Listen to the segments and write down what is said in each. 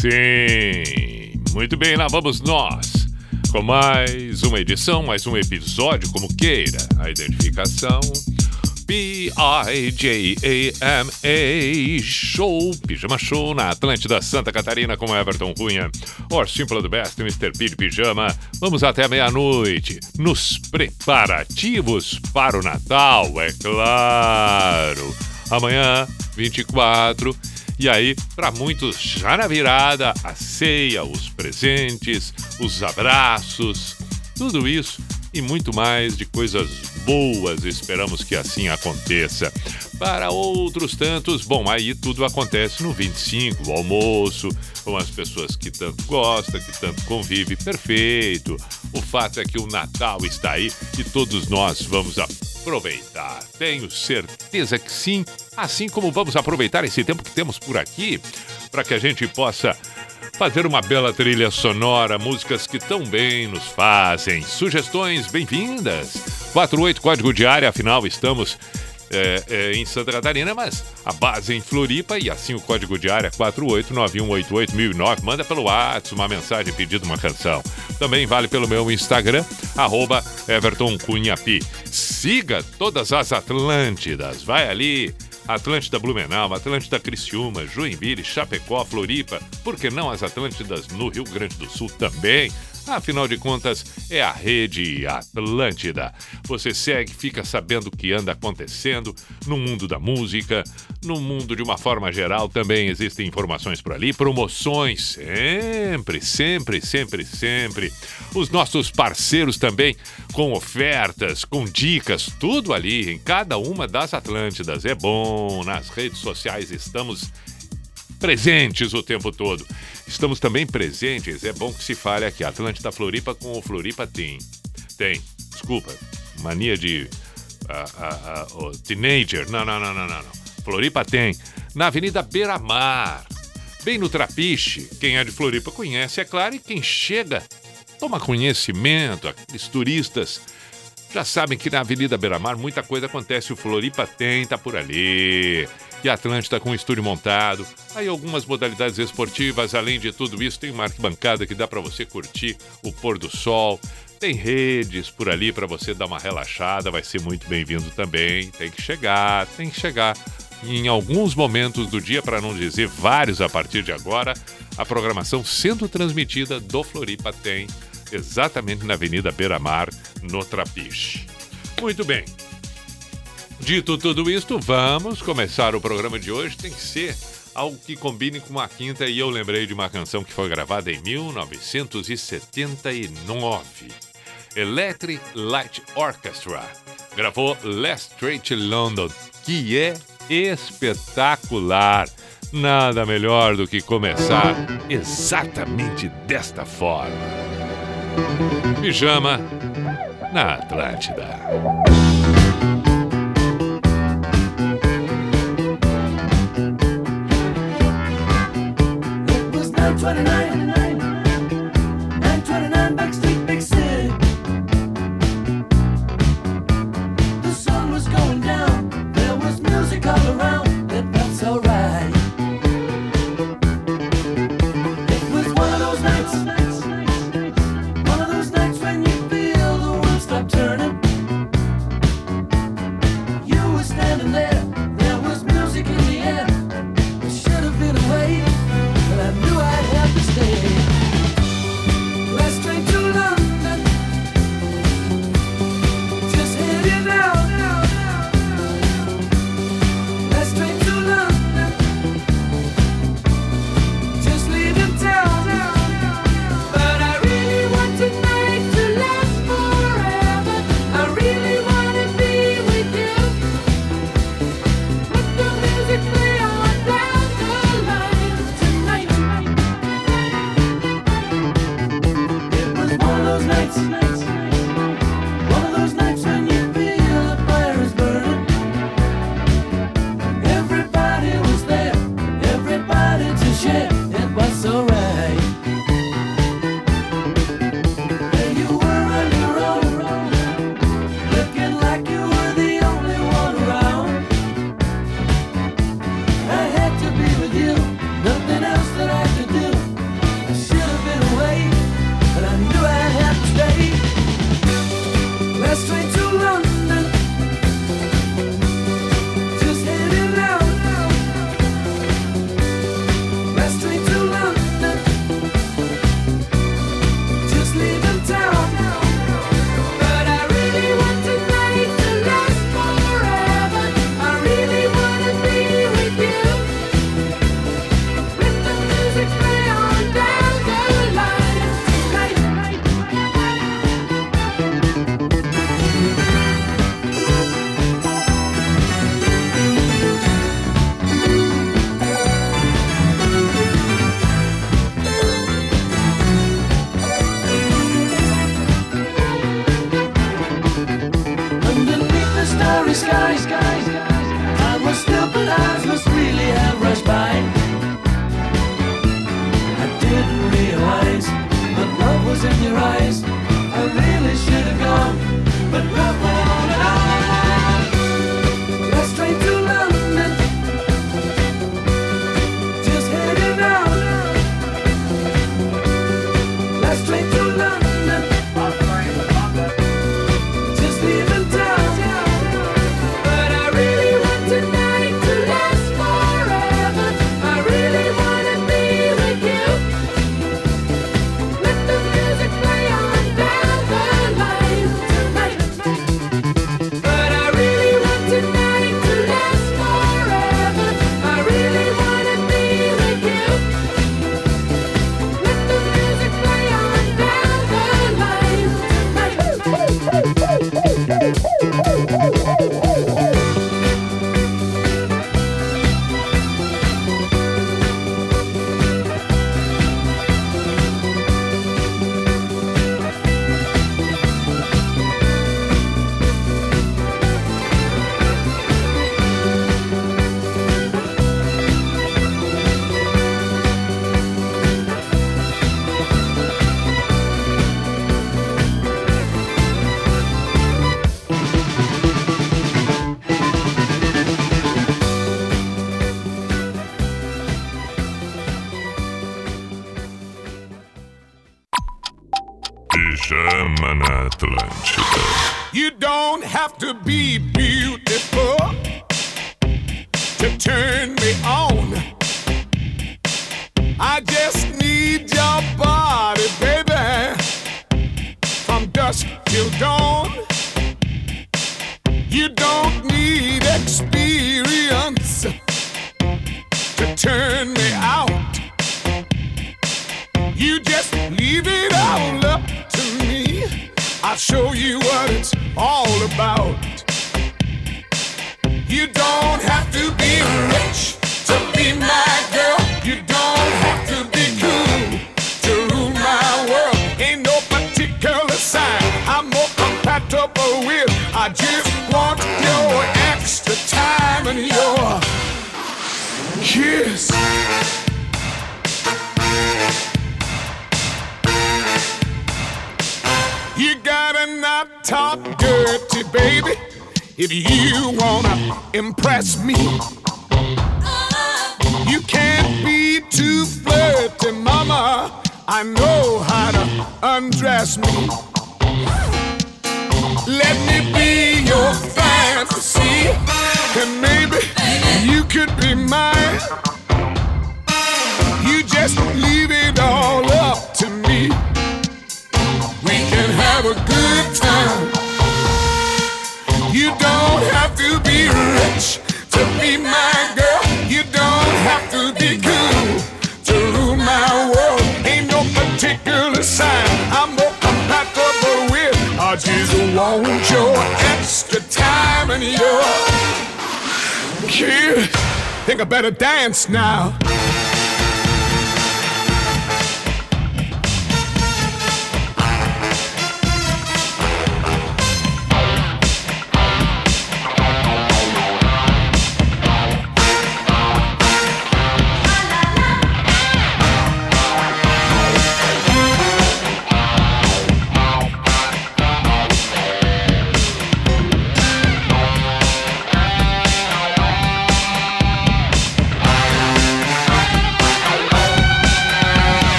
Sim! Muito bem, lá vamos nós. Com mais uma edição, mais um episódio, como queira. A identificação. B-I-J-A-M-A Show, Pijama Show na Atlântida Santa Catarina com Everton Cunha. Or Simple the Best, Mr. P de Pijama. Vamos até meia-noite nos preparativos para o Natal, é claro. Amanhã, 24. E aí, para muitos, já na virada, a ceia, os presentes, os abraços, tudo isso e muito mais de coisas boas. Esperamos que assim aconteça. Para outros tantos, bom, aí tudo acontece no 25, o almoço, com as pessoas que tanto gosta, que tanto convive. Perfeito. O fato é que o Natal está aí e todos nós vamos aproveitar. Tenho certeza que sim, assim como vamos aproveitar esse tempo que temos por aqui para que a gente possa fazer uma bela trilha sonora, músicas que tão bem nos fazem. Sugestões bem-vindas. 48 código de área, afinal estamos é, é, em Santa Catarina, mas a base em Floripa e assim o código de área 489188009. Manda pelo WhatsApp uma mensagem pedindo uma canção. Também vale pelo meu Instagram, arroba. Siga todas as Atlântidas. Vai ali, Atlântida Blumenau, Atlântida Criciúma, Joinville, Chapecó, Floripa, por que não as Atlântidas no Rio Grande do Sul também? Afinal de contas, é a rede Atlântida. Você segue, fica sabendo o que anda acontecendo no mundo da música, no mundo de uma forma geral. Também existem informações por ali, promoções, sempre, sempre, sempre, sempre. Os nossos parceiros também com ofertas, com dicas, tudo ali em cada uma das Atlântidas. É bom, nas redes sociais estamos presentes o tempo todo. Estamos também presentes, é bom que se fale aqui, Atlântida Floripa com o Floripa tem. Tem, desculpa, mania de uh, uh, uh, teenager, não, não, não, não, não. Floripa tem, na Avenida Beira Mar, bem no Trapiche. Quem é de Floripa conhece, é claro, e quem chega toma conhecimento, aqueles turistas já sabem que na Avenida Beira Mar muita coisa acontece, o Floripa tem, tá por ali e Atlântida com estúdio montado. Aí algumas modalidades esportivas, além de tudo isso, tem uma arquibancada que dá para você curtir o pôr do sol. Tem redes por ali para você dar uma relaxada, vai ser muito bem-vindo também. Tem que chegar, tem que chegar. Em alguns momentos do dia, para não dizer vários a partir de agora, a programação sendo transmitida do Floripa tem exatamente na Avenida Beira Mar, no Trapiche. Muito bem, Dito tudo isto, vamos começar o programa de hoje. Tem que ser algo que combine com a quinta e eu lembrei de uma canção que foi gravada em 1979. Electric Light Orchestra gravou Last Straight London, que é espetacular. Nada melhor do que começar exatamente desta forma. Pijama na Atlântida. 29.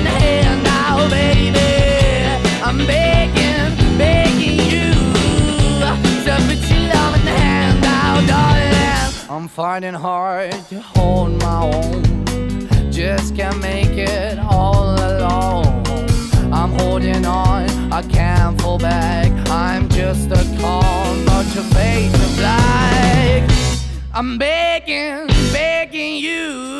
In the hand now, baby. I'm begging, begging you to put your love in the hand now, darling. I'm finding hard to hold my own. Just can't make it all alone. I'm holding on, I can't fall back. I'm just a call, but your face is black. I'm begging, begging you.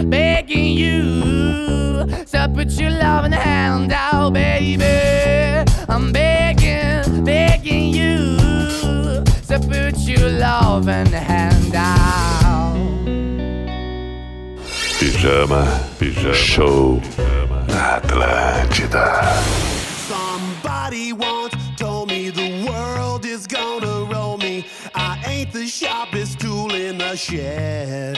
you to put your loving hand out, baby. I'm begging, begging you to put your loving hand out. Pijama, pijama, show na Atlântida. Somebody once told me the world is gonna roll me. I ain't the sharpest tool in the shed.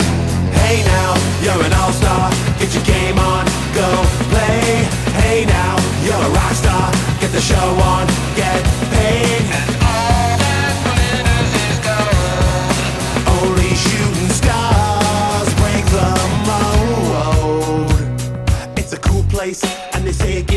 Hey now, you're an all-star. Get your game on, go play. Hey now, you're a rock star. Get the show on, get paid. And all that glitters is gold. Only shooting stars break the mold. It's a cool place,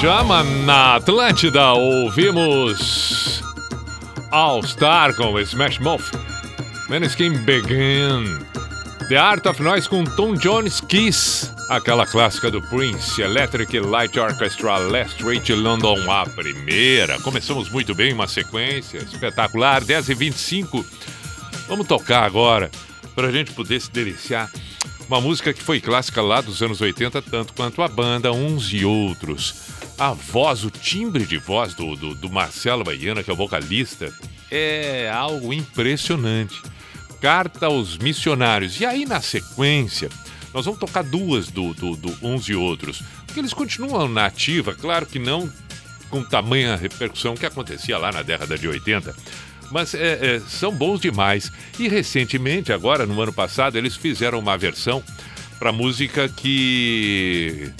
Pijama na Atlântida, ouvimos All Star com Smash Mouth, Maneskin Begin, The Art of Noise com Tom Jones Kiss, aquela clássica do Prince, Electric Light Orchestra, Last Street London, a primeira. Começamos muito bem, uma sequência espetacular, 10 e 25 Vamos tocar agora, para a gente poder se deliciar. Uma música que foi clássica lá dos anos 80, tanto quanto a banda Uns e Outros. A voz, o timbre de voz do, do, do Marcelo Baiana, que é o vocalista, é algo impressionante. Carta aos Missionários. E aí, na sequência, nós vamos tocar duas do, do, do Uns e Outros. Porque eles continuam na ativa, claro que não com tamanha repercussão que acontecia lá na década de 80. Mas é, é, são bons demais. E recentemente, agora no ano passado, eles fizeram uma versão para música que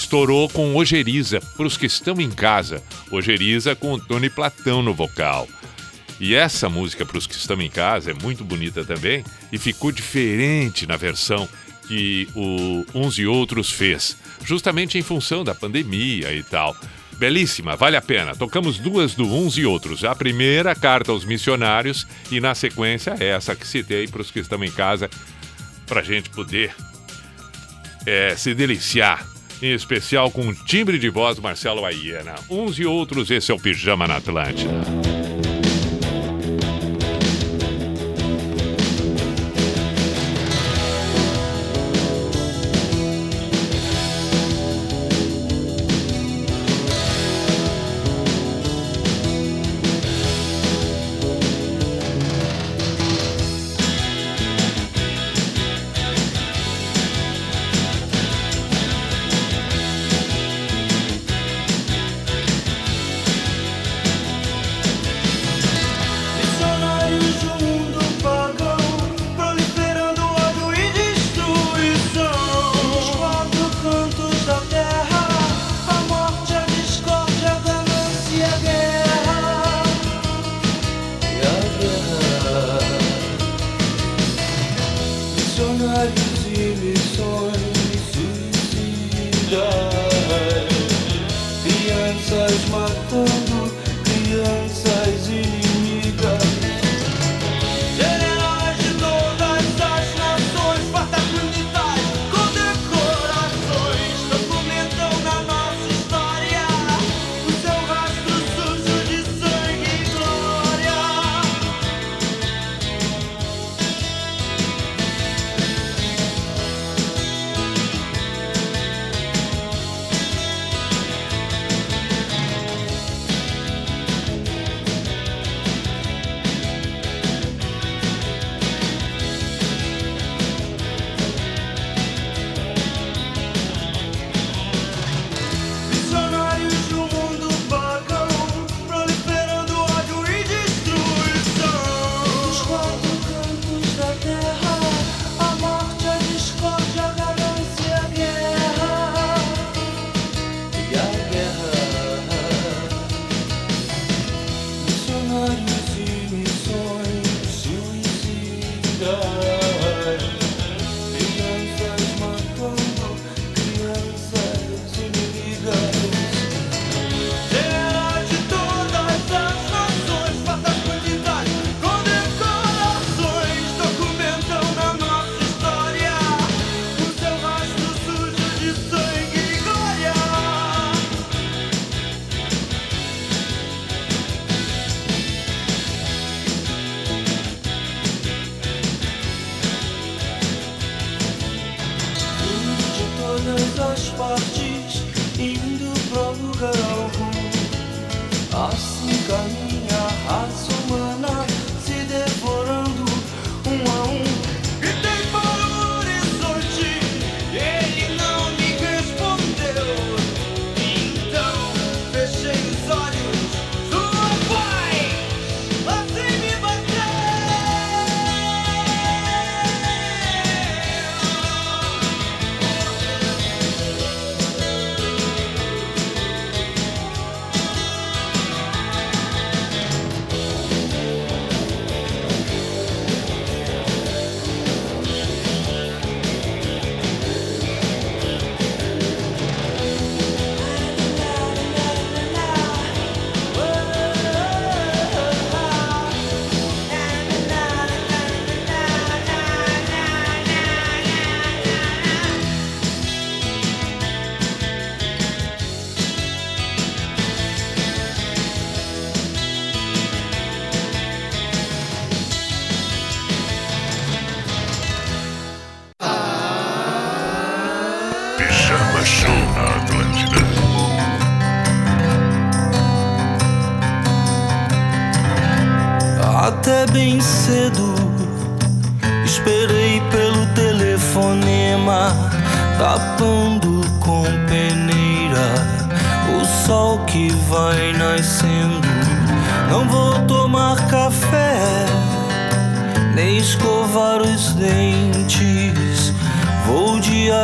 estourou com Ojeriza, para os que estão em casa. Ojeriza com o Tony Platão no vocal. E essa música, para os que estão em casa, é muito bonita também e ficou diferente na versão que o Uns e Outros fez, justamente em função da pandemia e tal. Belíssima, vale a pena. Tocamos duas do Uns e Outros. A primeira, Carta aos Missionários, e na sequência, essa que citei para os que estão em casa, para a gente poder é, se deliciar. Em especial com o timbre de voz Marcelo Aiena. Uns e Outros, esse é o Pijama na Atlântida.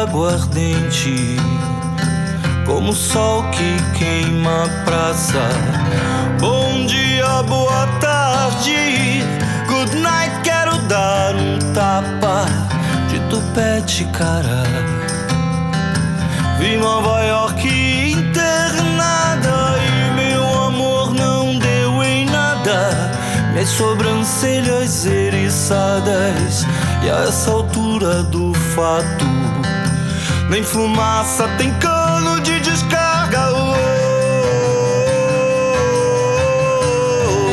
aguardente, como o sol que queima a praça. Bom dia, boa tarde, good night, quero dar um tapa de tupete, cara. Vi Nova York internada e meu amor não deu em nada. Minhas sobrancelhas eriçadas e a essa altura do fato nem fumaça tem cano de descarga. Oh, oh,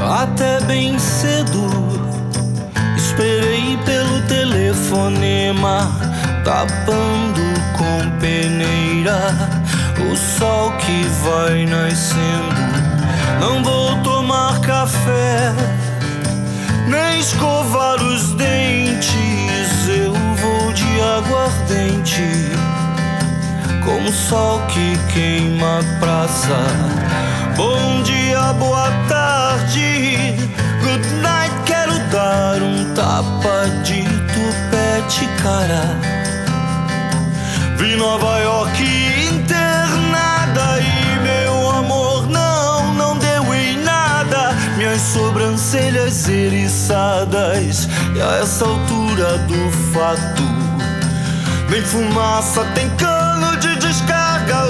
oh, Até bem cedo esperei pelo telefonema, tapando com peneira o sol que vai nascendo. Não vou tomar café, nem escovar os dentes. Eu vou de aguardente, como o sol que queima a praça. Bom dia, boa tarde, good night. Quero dar um tapa de tupete, cara. Vi Nova York. Eriçadas E a essa altura do fato Nem fumaça tem cano de descarga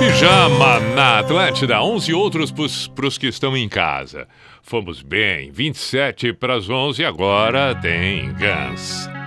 Pijama na Atlântida, 11 outros para os que estão em casa. Fomos bem, 27 para as 11 agora tem Guns.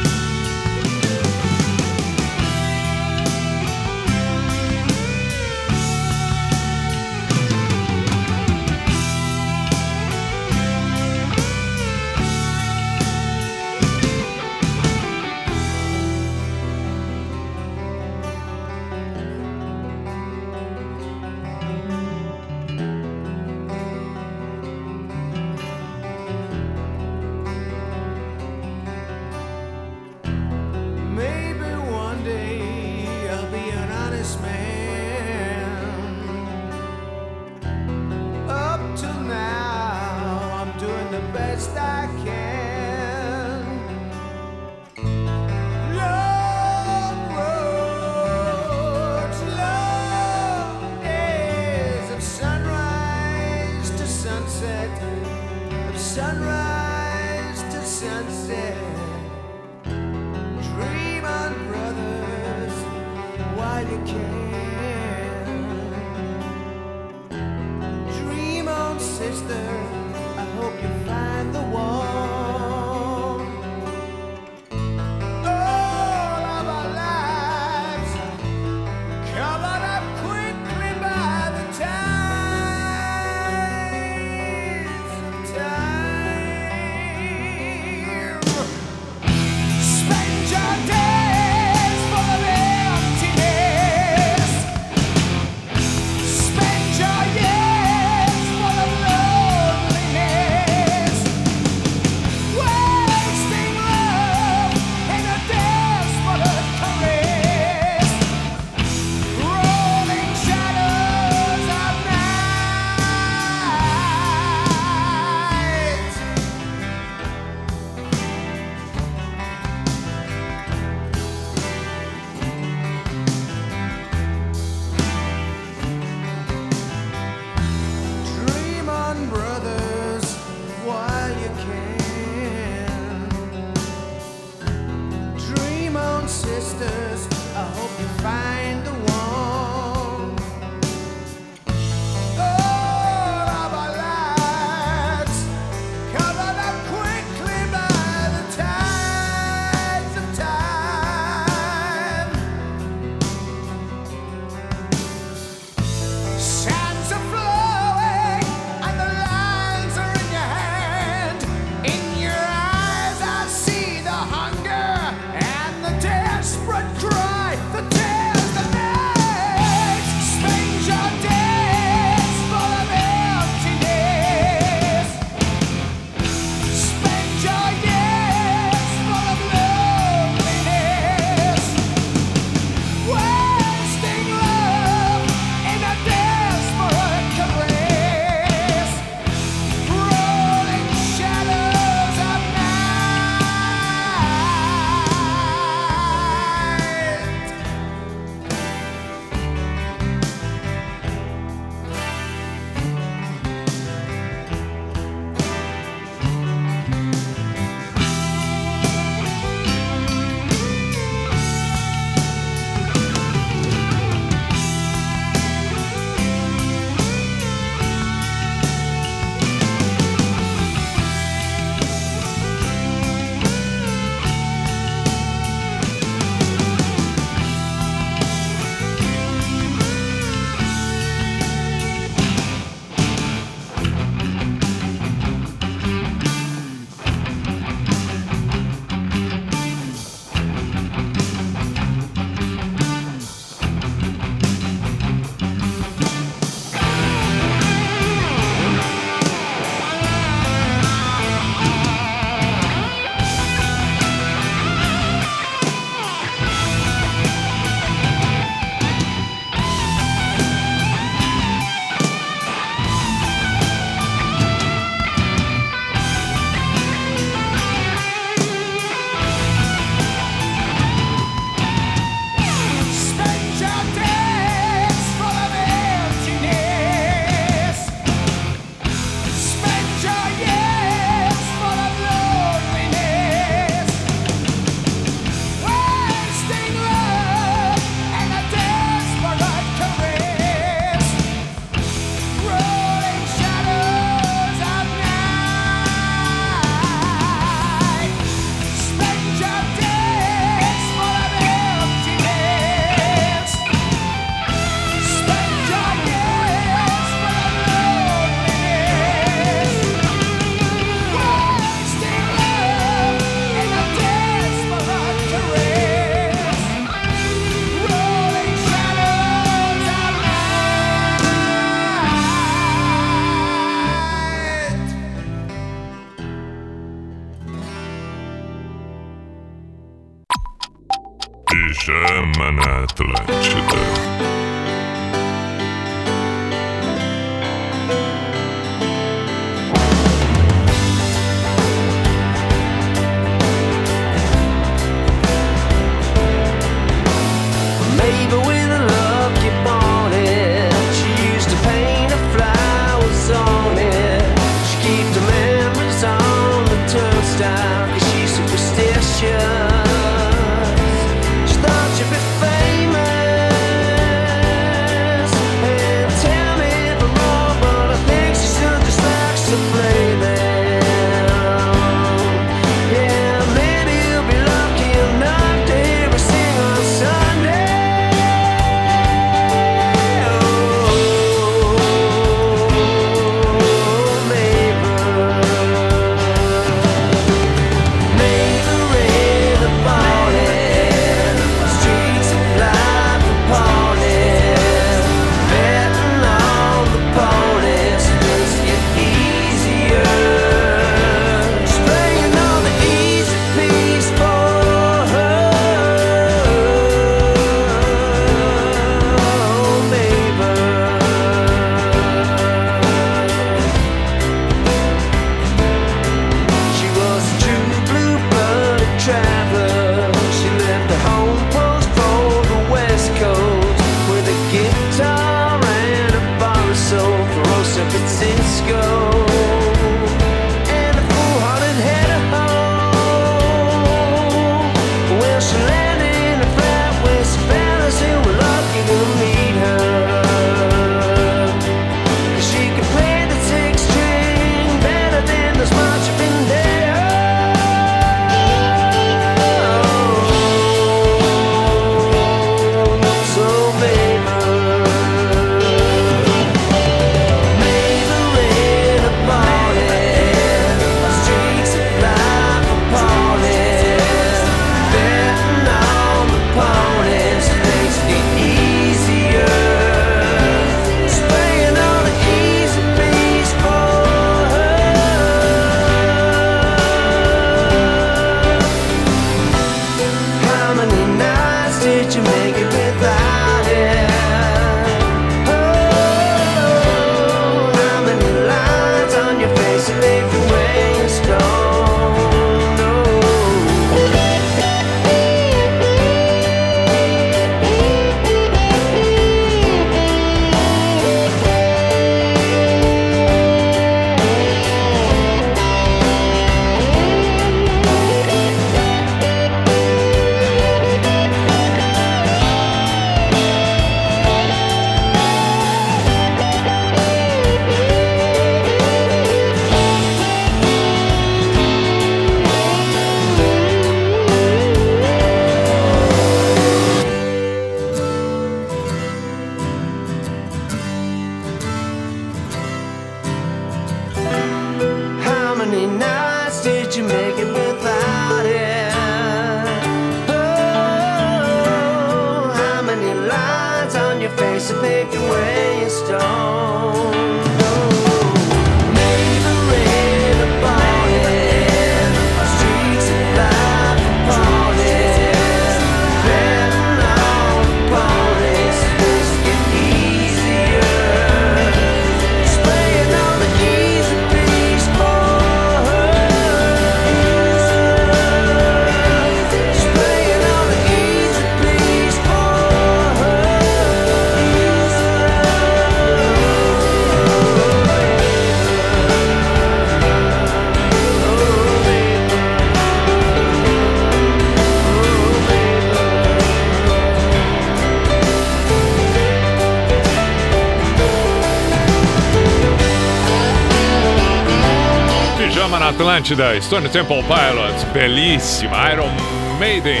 Atlântida, Stone Temple Pilots, belíssima, Iron Maiden,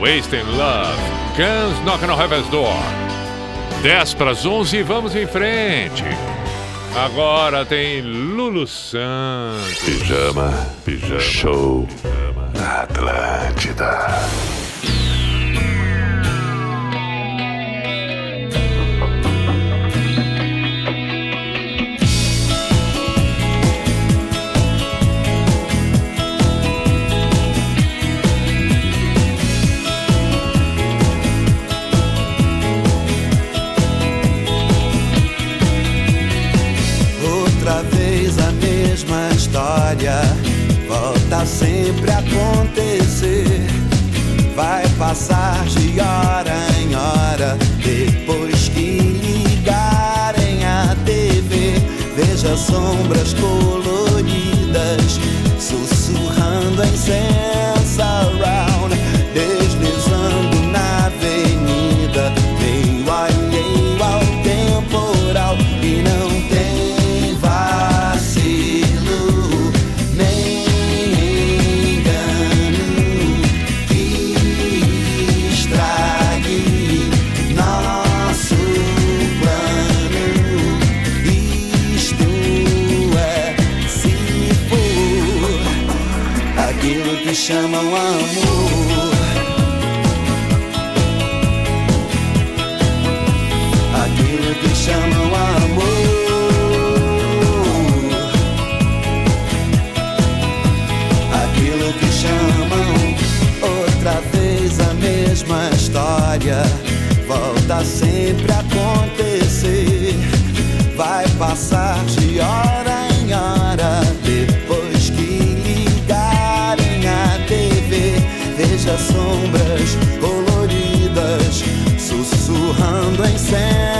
Wasting Love, Guns Knocking on Heaven's Door. 10 para as 11 e vamos em frente. Agora tem Lulu Santos. Pijama, pijama, show pijama. na Atlântida. História volta sempre a acontecer. Vai passar de hora em hora depois que ligarem a TV. Veja sombras coloridas sussurrando em sense around, chamam amor. Aquilo que chamam amor. Aquilo que chamam outra vez a mesma história. Volta sempre a sussurrando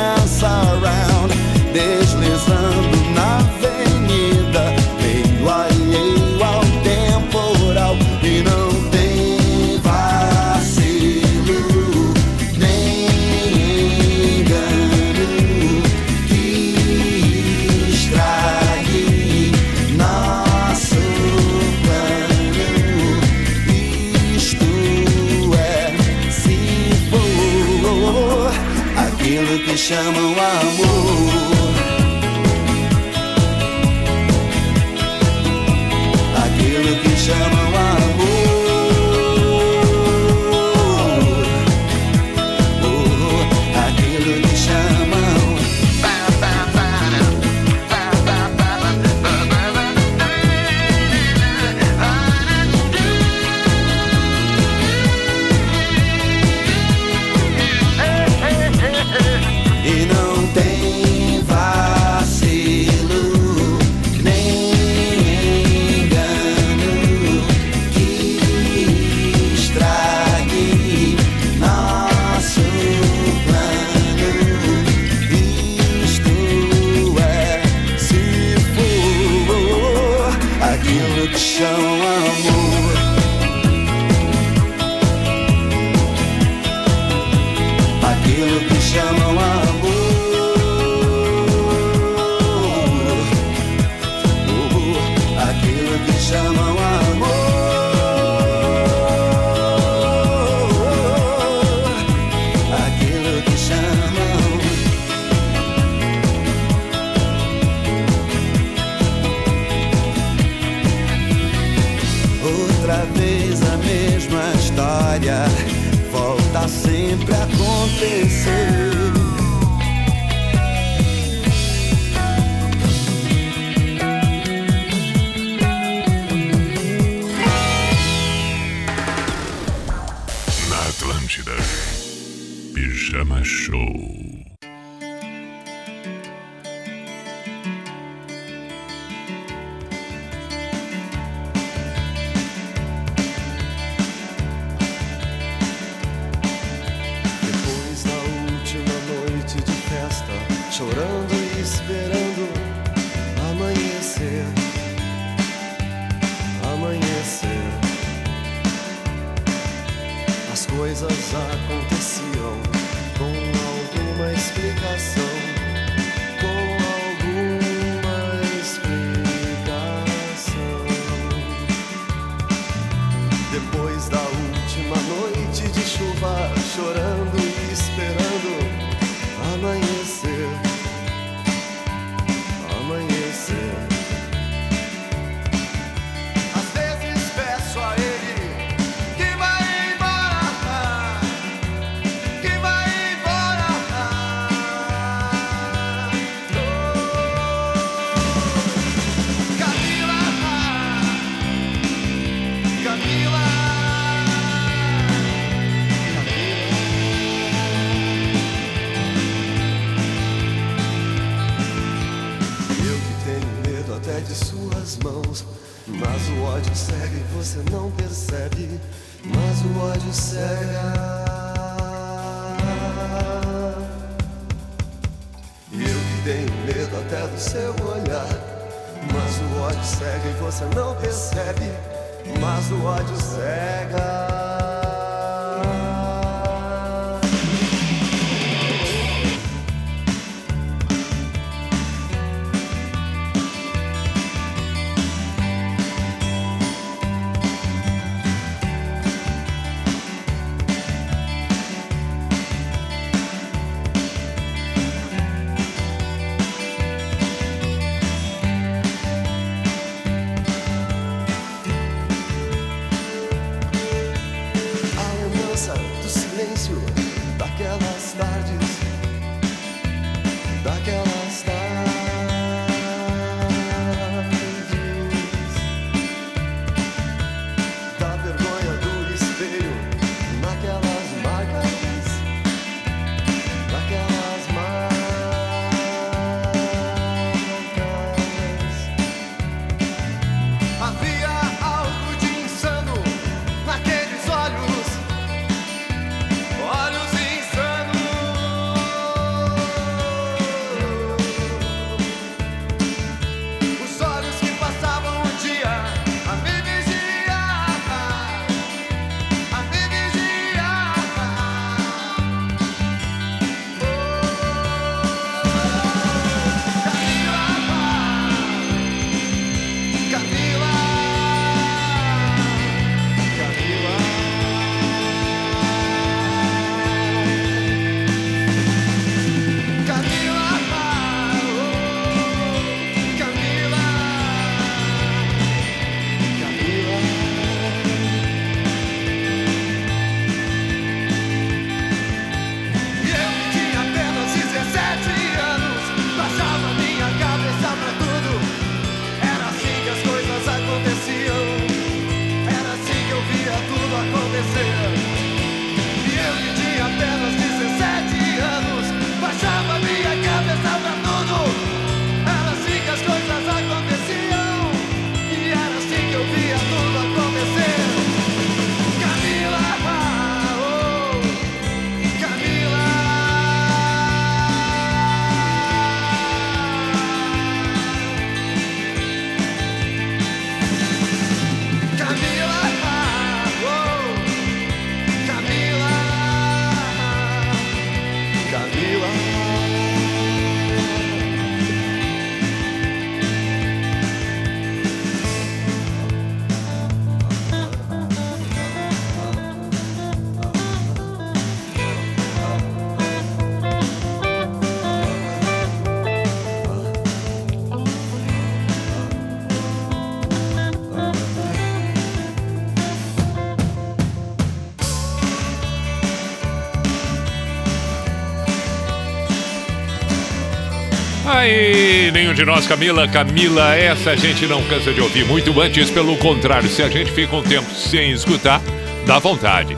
de nós, Camila. Camila, essa a gente não cansa de ouvir. Muito antes, pelo contrário, se a gente fica um tempo sem escutar, dá vontade.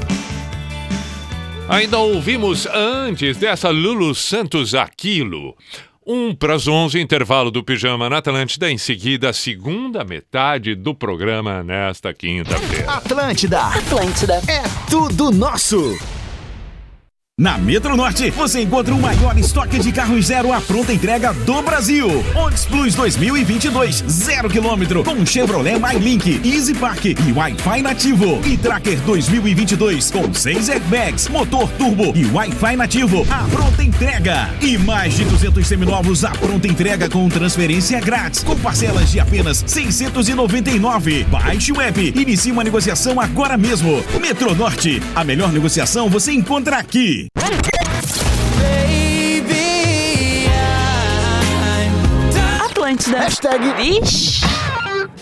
Ainda ouvimos antes dessa Lulu Santos Aquilo. Um para as 11, intervalo do Pijama na Atlântida. Em seguida, a segunda metade do programa nesta quinta-feira. Atlântida. Atlântida. É tudo nosso. Na Metro Norte, você encontra o maior estoque de carros zero à pronta entrega do Brasil. Onix Plus 2022, zero quilômetro, com Chevrolet MyLink, Easy Park e Wi-Fi nativo. E Tracker 2022, com seis airbags, motor turbo e Wi-Fi nativo, à pronta entrega. E mais de 200 seminovos à pronta entrega com transferência grátis, com parcelas de apenas 699. Baixe o app, inicie uma negociação agora mesmo. Metro Norte, a melhor negociação você encontra aqui. Atlântida. Hashtag Vixe.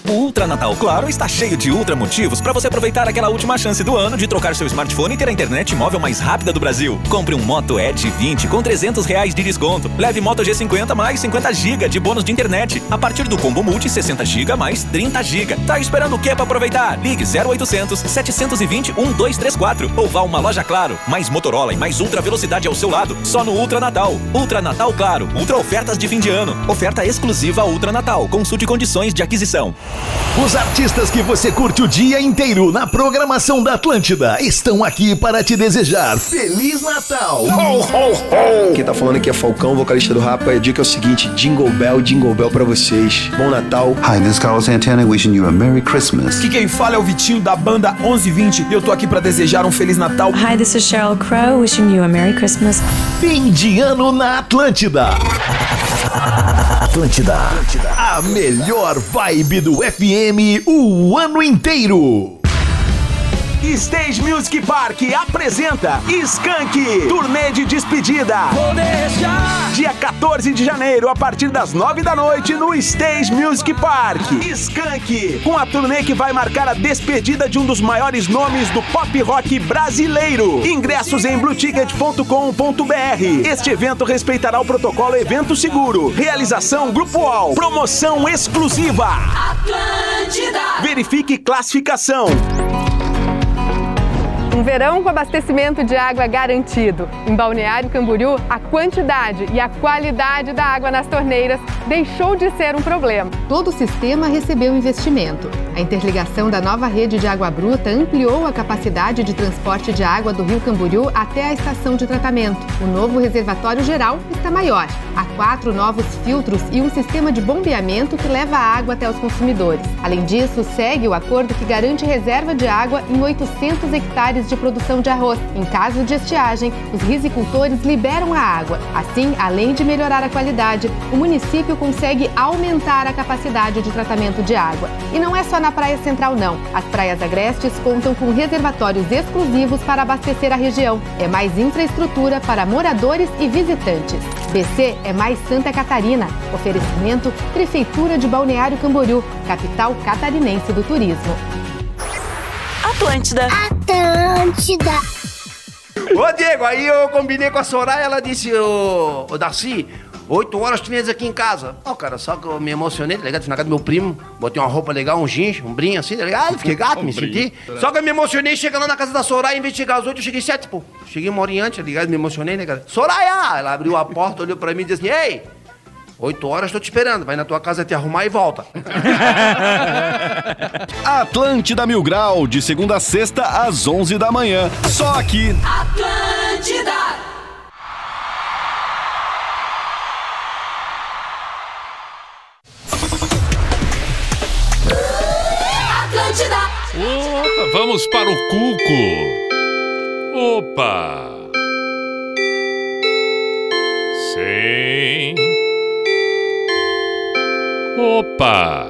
O Ultra Natal Claro está cheio de ultra motivos para você aproveitar aquela última chance do ano de trocar seu smartphone e ter a internet móvel mais rápida do Brasil. Compre um Moto Edge 20 com 300 reais de desconto. Leve Moto G50 mais 50 GB de bônus de internet. A partir do combo multi 60 GB mais 30 GB. Tá esperando o que para aproveitar? Ligue 0800 720 1234 ou vá a uma loja Claro. Mais Motorola e mais ultra velocidade ao seu lado. Só no Ultra Natal. Ultra Natal Claro. Ultra ofertas de fim de ano. Oferta exclusiva Ultra Natal. Consulte condições de aquisição. Os artistas que você curte o dia inteiro na programação da Atlântida estão aqui para te desejar Feliz Natal! Ho, ho, ho! Quem tá falando aqui é Falcão, vocalista do Rapa. A dica é o seguinte: Jingle Bell, Jingle Bell pra vocês. Bom Natal. Hi, this is Carlos Santana wishing you a Merry Christmas. Aqui quem fala é o Vitinho da banda 1120 e eu tô aqui pra desejar um Feliz Natal. Hi, this is Cheryl Crow wishing you a Merry Christmas. Fim de ano na Atlântida. Atlântida. A melhor vibe do FM o ano inteiro. Stage Music Park apresenta Skank, turnê de despedida. Vou deixar. Dia 14 de janeiro, a partir das 9 da noite, no Stage Music Park. Skank, com a turnê que vai marcar a despedida de um dos maiores nomes do pop rock brasileiro. Ingressos em blueticket.com.br. Este evento respeitará o protocolo Evento Seguro. Realização Grupo UOL. Promoção exclusiva. Atlântida. Verifique classificação. Um verão com abastecimento de água garantido. Em Balneário Camboriú, a quantidade e a qualidade da água nas torneiras deixou de ser um problema. Todo o sistema recebeu investimento. A interligação da nova rede de água bruta ampliou a capacidade de transporte de água do Rio Camboriú até a estação de tratamento. O novo reservatório geral está maior. Há quatro novos filtros e um sistema de bombeamento que leva a água até os consumidores. Além disso, segue o acordo que garante reserva de água em 800 hectares de produção de arroz. Em caso de estiagem, os risicultores liberam a água. Assim, além de melhorar a qualidade, o município consegue aumentar a capacidade de tratamento de água. E não é só na Praia Central, não. As praias agrestes contam com reservatórios exclusivos para abastecer a região. É mais infraestrutura para moradores e visitantes. BC é mais Santa Catarina. Oferecimento Prefeitura de Balneário Camboriú, capital catarinense do turismo. Atlântida. Atlântida. Ô, Diego, aí eu combinei com a Soraya, ela disse, ô, ô Darcy, oito horas tu aqui em casa. Ó, cara, só que eu me emocionei, tá ligado? Fui na casa do meu primo, botei uma roupa legal, um jeans, um brinho assim, tá ligado? Fiquei gato, me senti. Só que eu me emocionei, chega lá na casa da Soraya, em vez de chegar às oito, eu cheguei às sete, pô. Cheguei uma hora antes, tá ligado? Me emocionei, né, cara? Soraya! Ela abriu a porta, olhou pra mim e disse assim, ei! Oito horas tô te esperando, vai na tua casa te arrumar e volta. Atlântida Mil Grau, de segunda a sexta, às onze da manhã. Só aqui. Atlântida. Atlântida. Vamos para o Cuco. Opa! Sim. Opa!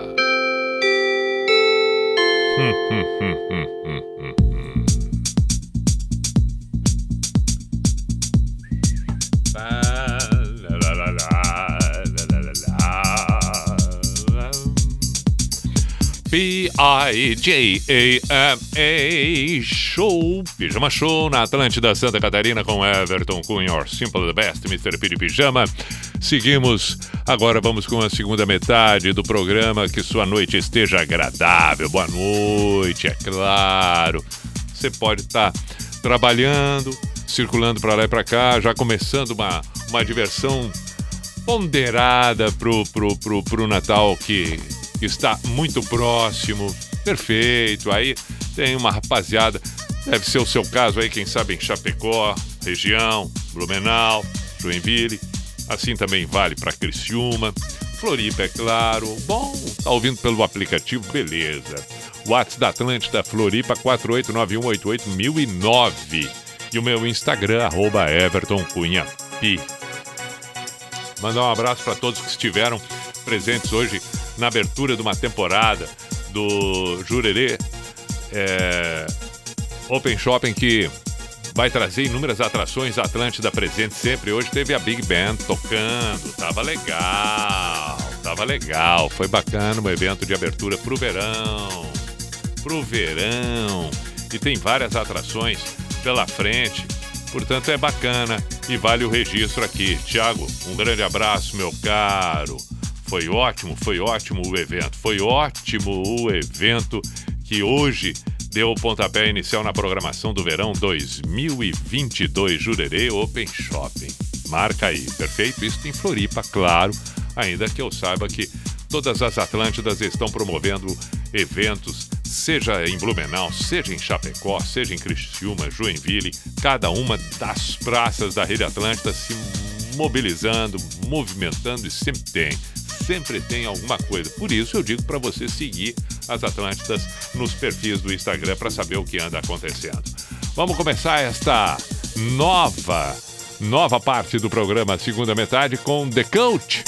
Hum, hum, hum, hum, P-I-J-A-M-A Show, Pijama Show na Atlântida Santa Catarina com Everton Cunha, Simple the Best, Mr. Piri Pijama. Seguimos, agora vamos com a segunda metade do programa. Que sua noite esteja agradável. Boa noite, é claro. Você pode estar trabalhando, circulando para lá e para cá, já começando uma, uma diversão ponderada pro, pro, pro, pro Natal que está muito próximo. Perfeito. Aí tem uma rapaziada, deve ser o seu caso aí, quem sabe em Chapecó, região, Blumenau, Joinville. Assim também vale para Criciúma, Floripa, é claro. Bom, tá ouvindo pelo aplicativo, beleza. WhatsApp da Atlântida Floripa 481881009 e o meu Instagram arroba. Mandar um abraço para todos que estiveram presentes hoje na abertura de uma temporada do Jurerê é, Open Shopping que vai trazer inúmeras atrações Atlântida presente sempre. Hoje teve a Big Band tocando, tava legal, tava legal, foi bacana um evento de abertura pro verão. Pro verão. E tem várias atrações pela frente. Portanto, é bacana e vale o registro aqui. Tiago, um grande abraço, meu caro. Foi ótimo, foi ótimo o evento. Foi ótimo o evento que hoje deu o pontapé inicial na programação do verão 2022 Jurerê Open Shopping. Marca aí, perfeito? Isso em Floripa, claro. Ainda que eu saiba que todas as Atlântidas estão promovendo eventos, seja em Blumenau, seja em Chapecó, seja em Criciúma, Joinville, cada uma das praças da Rede Atlântida se mobilizando, movimentando e sempre tem sempre tem alguma coisa. Por isso eu digo para você seguir as Atlântidas nos perfis do Instagram para saber o que anda acontecendo. Vamos começar esta nova nova parte do programa, segunda metade com The Coach.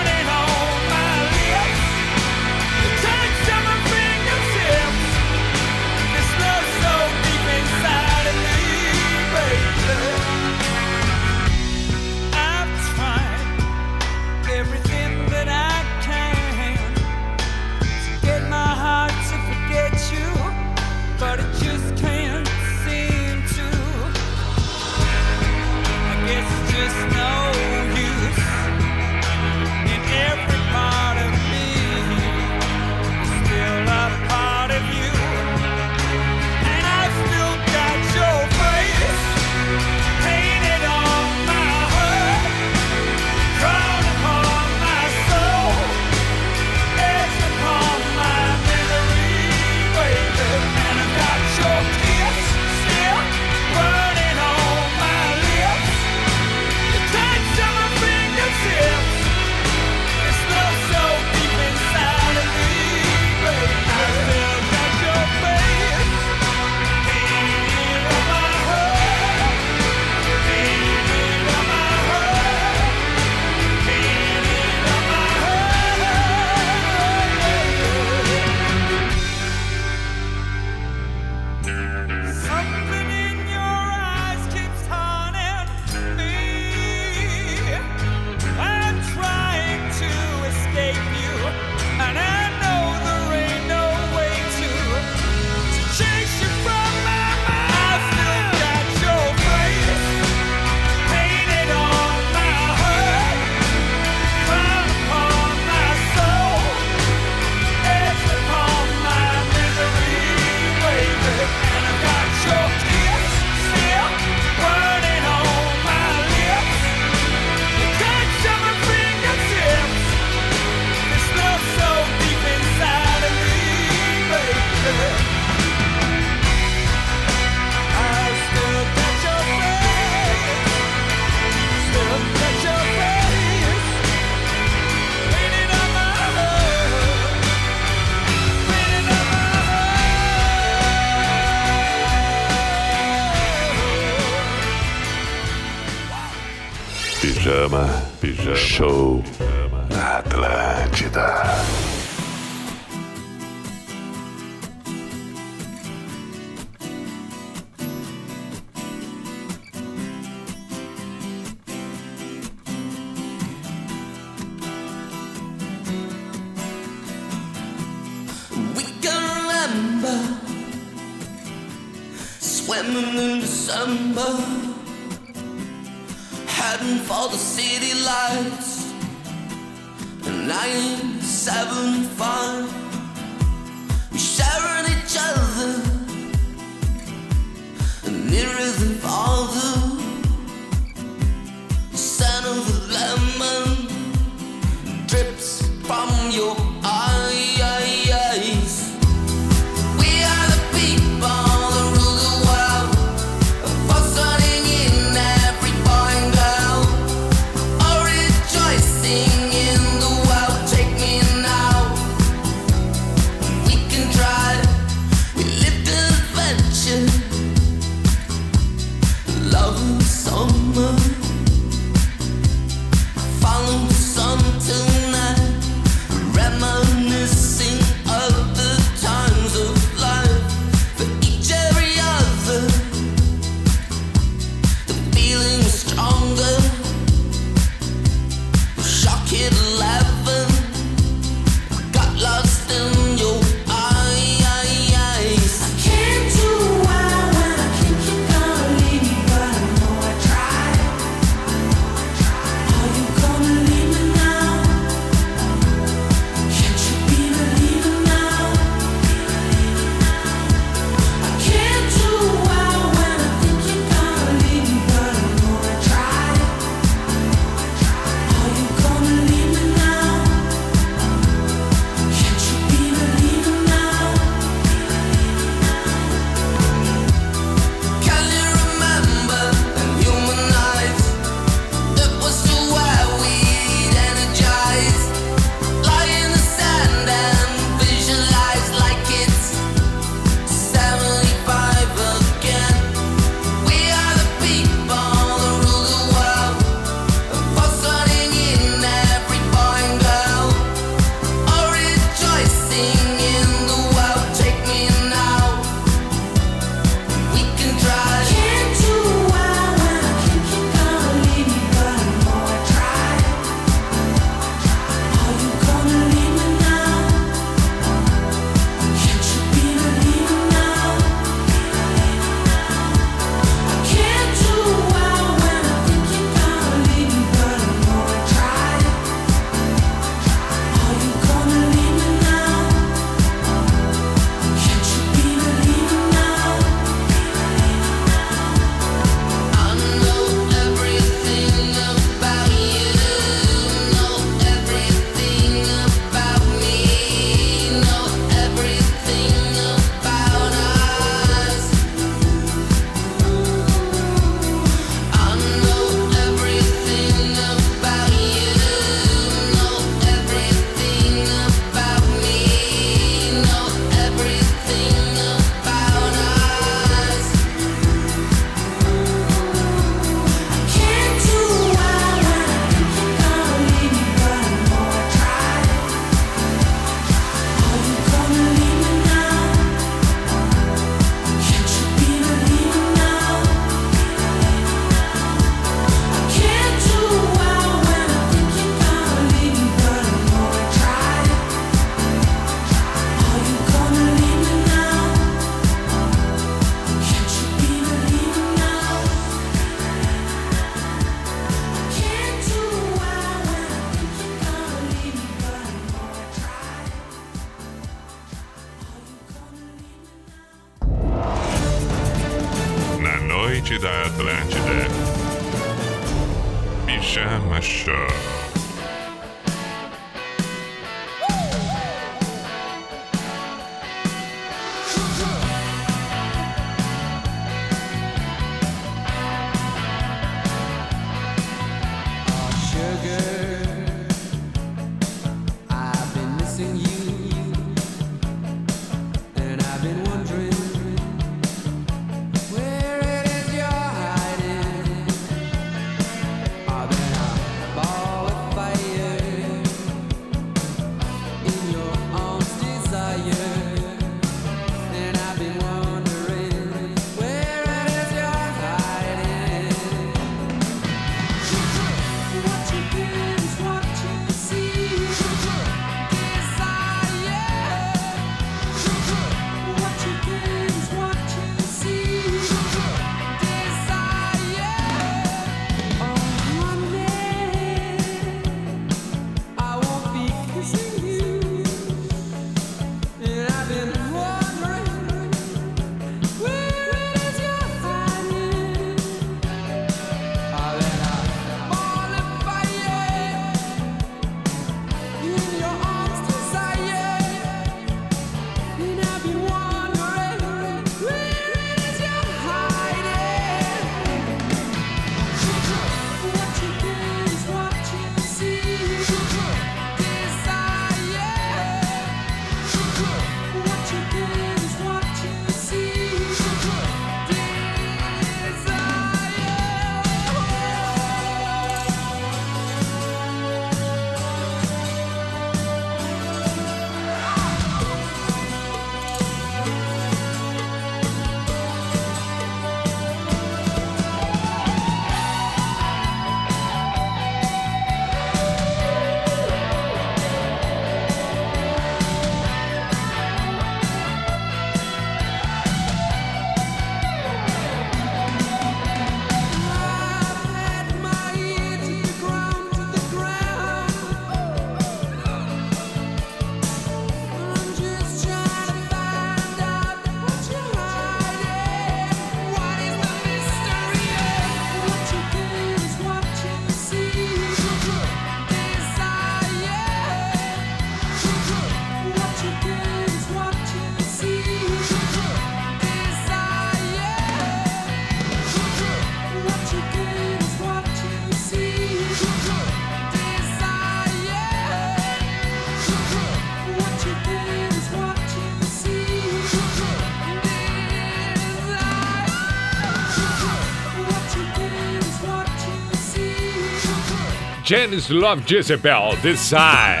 Janice Love Jezebel, Desire.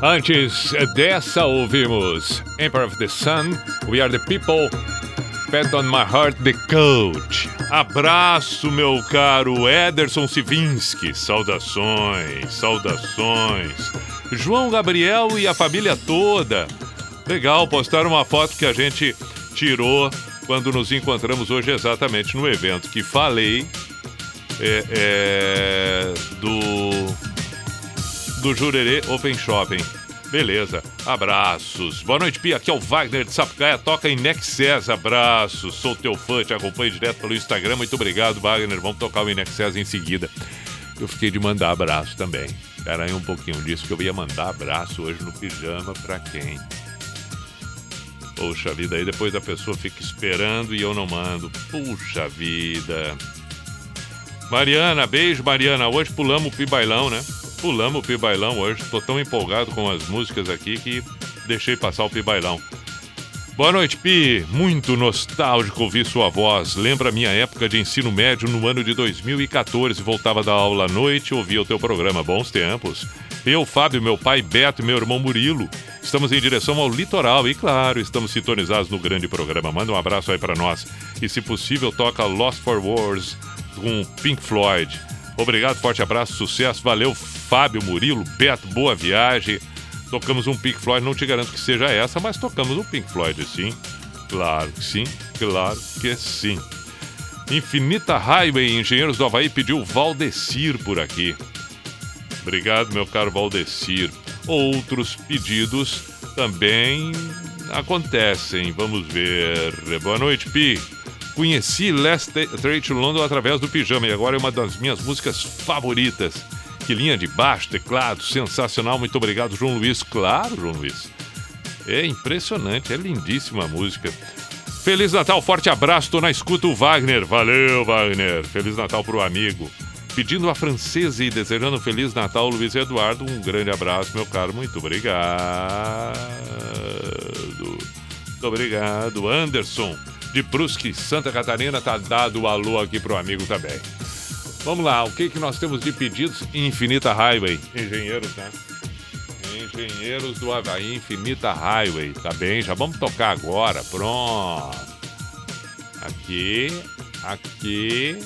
Antes dessa, ouvimos Emperor of the Sun, We Are the People, Pet on My Heart, The Coach. Abraço, meu caro Ederson Sivinski. Saudações, saudações. João Gabriel e a família toda. Legal, postaram uma foto que a gente tirou quando nos encontramos hoje exatamente no evento que falei é, é, do do Jurerê Open Shopping. Beleza, abraços. Boa noite, Pia. Aqui é o Wagner de Sapucaia, toca em Nexus. Abraços, sou teu fã, te acompanho direto pelo Instagram. Muito obrigado, Wagner. Vamos tocar o Inexcess em seguida. Eu fiquei de mandar abraço também. Aí um pouquinho disso que eu ia mandar abraço hoje no pijama pra quem? Puxa vida, aí depois a pessoa fica esperando e eu não mando. Puxa vida. Mariana, beijo, Mariana. Hoje pulamos o pibailão, né? Pulamos o pibailão hoje. Tô tão empolgado com as músicas aqui que deixei passar o pibailão. Boa noite, Pi. Muito nostálgico ouvir sua voz. Lembra minha época de ensino médio no ano de 2014. Voltava da aula à noite e ouvia o teu programa. Bons tempos. Eu, Fábio, meu pai Beto e meu irmão Murilo. Estamos em direção ao litoral e, claro, estamos sintonizados no grande programa. Manda um abraço aí para nós. E, se possível, toca Lost for Wars com Pink Floyd. Obrigado, forte abraço, sucesso. Valeu, Fábio, Murilo, Beto, boa viagem. Tocamos um Pink Floyd, não te garanto que seja essa, mas tocamos um Pink Floyd, sim. Claro que sim, claro que sim. Infinita Highway, Engenheiros do Havaí, pediu Valdecir por aqui. Obrigado, meu caro Valdecir. Outros pedidos também acontecem. Vamos ver. Boa noite, Pi. Conheci Last Trade London através do pijama e agora é uma das minhas músicas favoritas. Que linha de baixo, teclado, sensacional. Muito obrigado, João Luiz. Claro, João Luiz. É impressionante, é lindíssima a música. Feliz Natal, forte abraço. Tô na escuta o Wagner. Valeu, Wagner. Feliz Natal pro amigo. Pedindo a francesa e desejando um Feliz Natal, Luiz Eduardo. Um grande abraço, meu caro. Muito obrigado. Muito obrigado. Anderson, de Brusque, Santa Catarina, tá dado o alô aqui pro amigo também. Vamos lá, o que, que nós temos de pedidos? Infinita Highway. Engenheiros, né? Engenheiros do Havaí, Infinita Highway. Tá bem, já vamos tocar agora. Pronto. Aqui, aqui,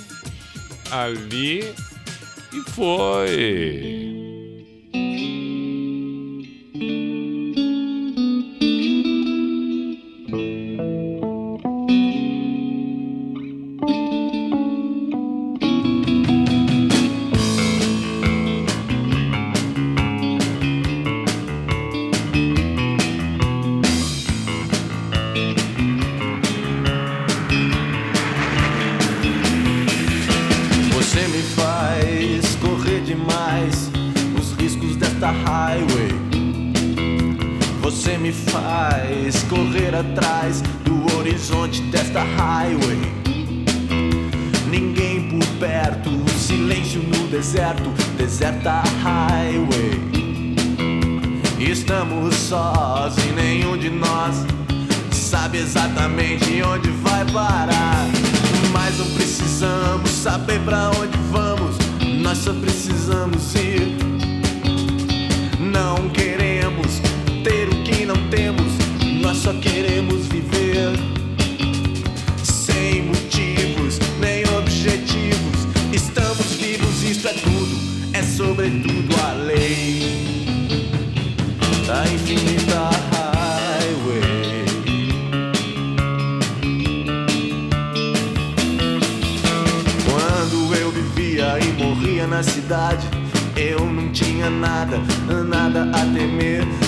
ali e foi. Faz correr atrás do horizonte desta highway. Ninguém por perto, silêncio no deserto, deserta highway. Estamos sós e nenhum de nós sabe exatamente onde vai parar. Mas não precisamos saber pra onde vamos, nós só precisamos ir. Não queremos ter o que não temos, nós só queremos viver. Sem motivos nem objetivos, estamos vivos, isso é tudo, é sobretudo a lei da infinita highway. Quando eu vivia e morria na cidade, eu não tinha nada, nada a temer.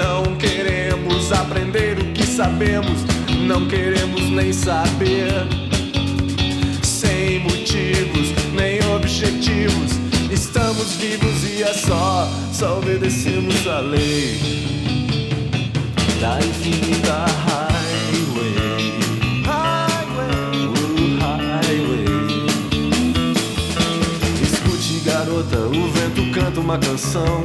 Não queremos aprender o que sabemos, não queremos nem saber. Sem motivos nem objetivos, estamos vivos e é só, só obedecemos a lei da infinita highway. Highway, highway. Escute, garota, o vento canta uma canção.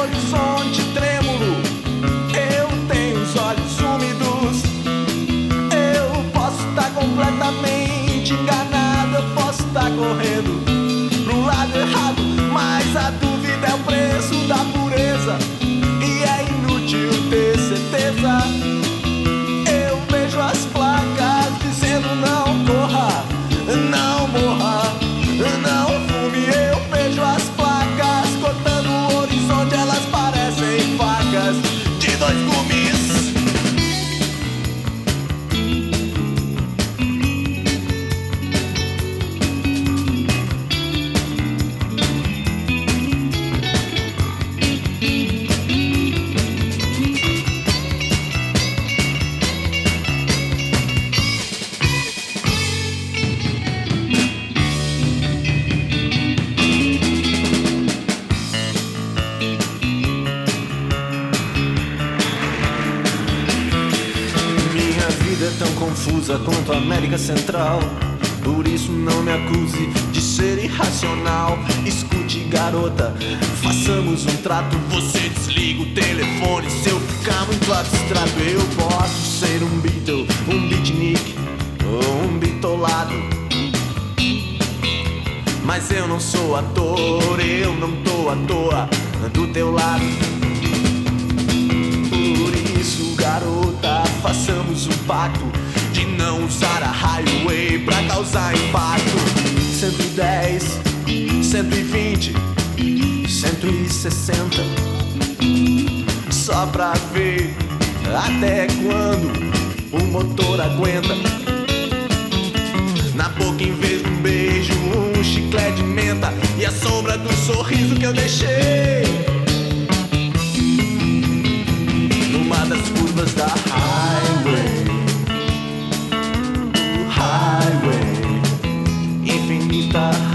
Horizonte trêmulo. Eu tenho os olhos úmidos. Eu posso estar completamente enganado. Eu posso estar correndo bitolado. Mas eu não sou ator, eu não tô à toa do teu lado. Por isso, garota, façamos um pacto de não usar a highway pra causar impacto. 110, 120, 160. Só pra ver até quando o motor aguenta. Na boca, em vez de um beijo, um chiclete de menta e a sombra do sorriso que eu deixei. numa das curvas da highway. Highway, infinita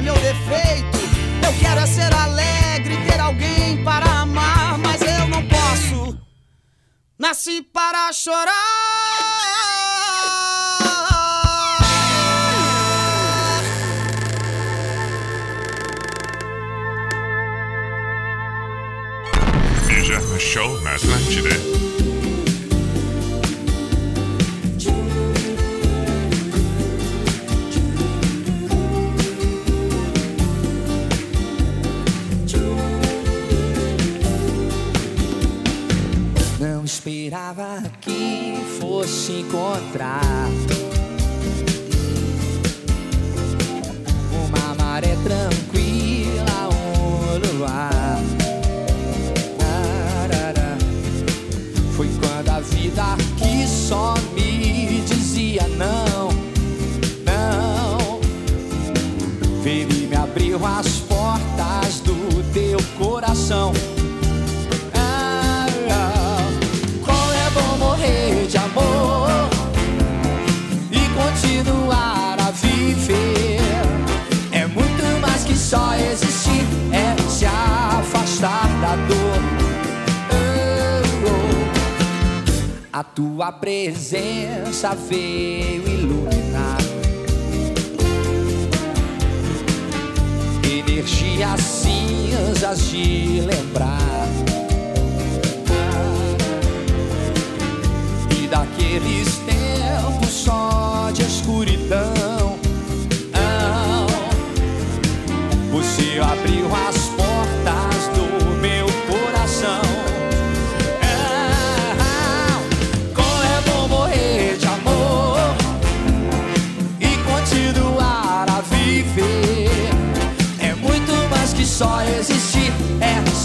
é meu defeito. Eu quero é ser alegre, ter alguém para amar, mas eu não posso. Nasci para chorar. Show na Atlântida. esperava que fosse encontrar uma maré tranquila, um luar. Foi quando a vida que só me dizia não, não, veio e me abriu as portas do teu coração. Oh, oh. A tua presença veio iluminar. Energias cinzas de lembrar. E daqueles tempos só de escuridão. Oh, você abriu as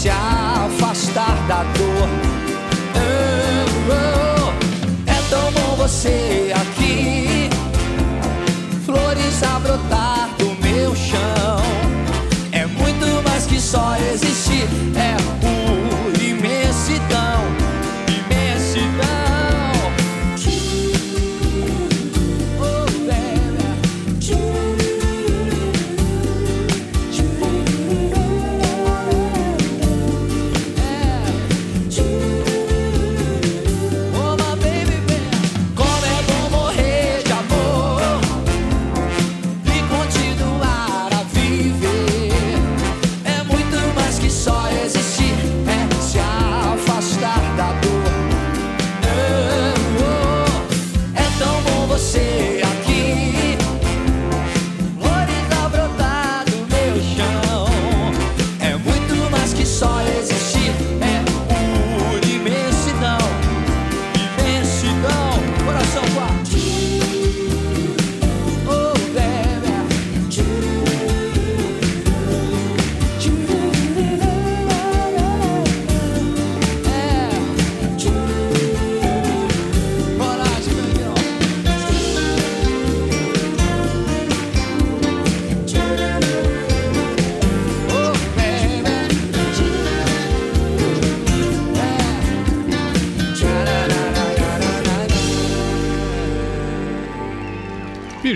se afastar da dor. Oh, oh, oh. é tão bom você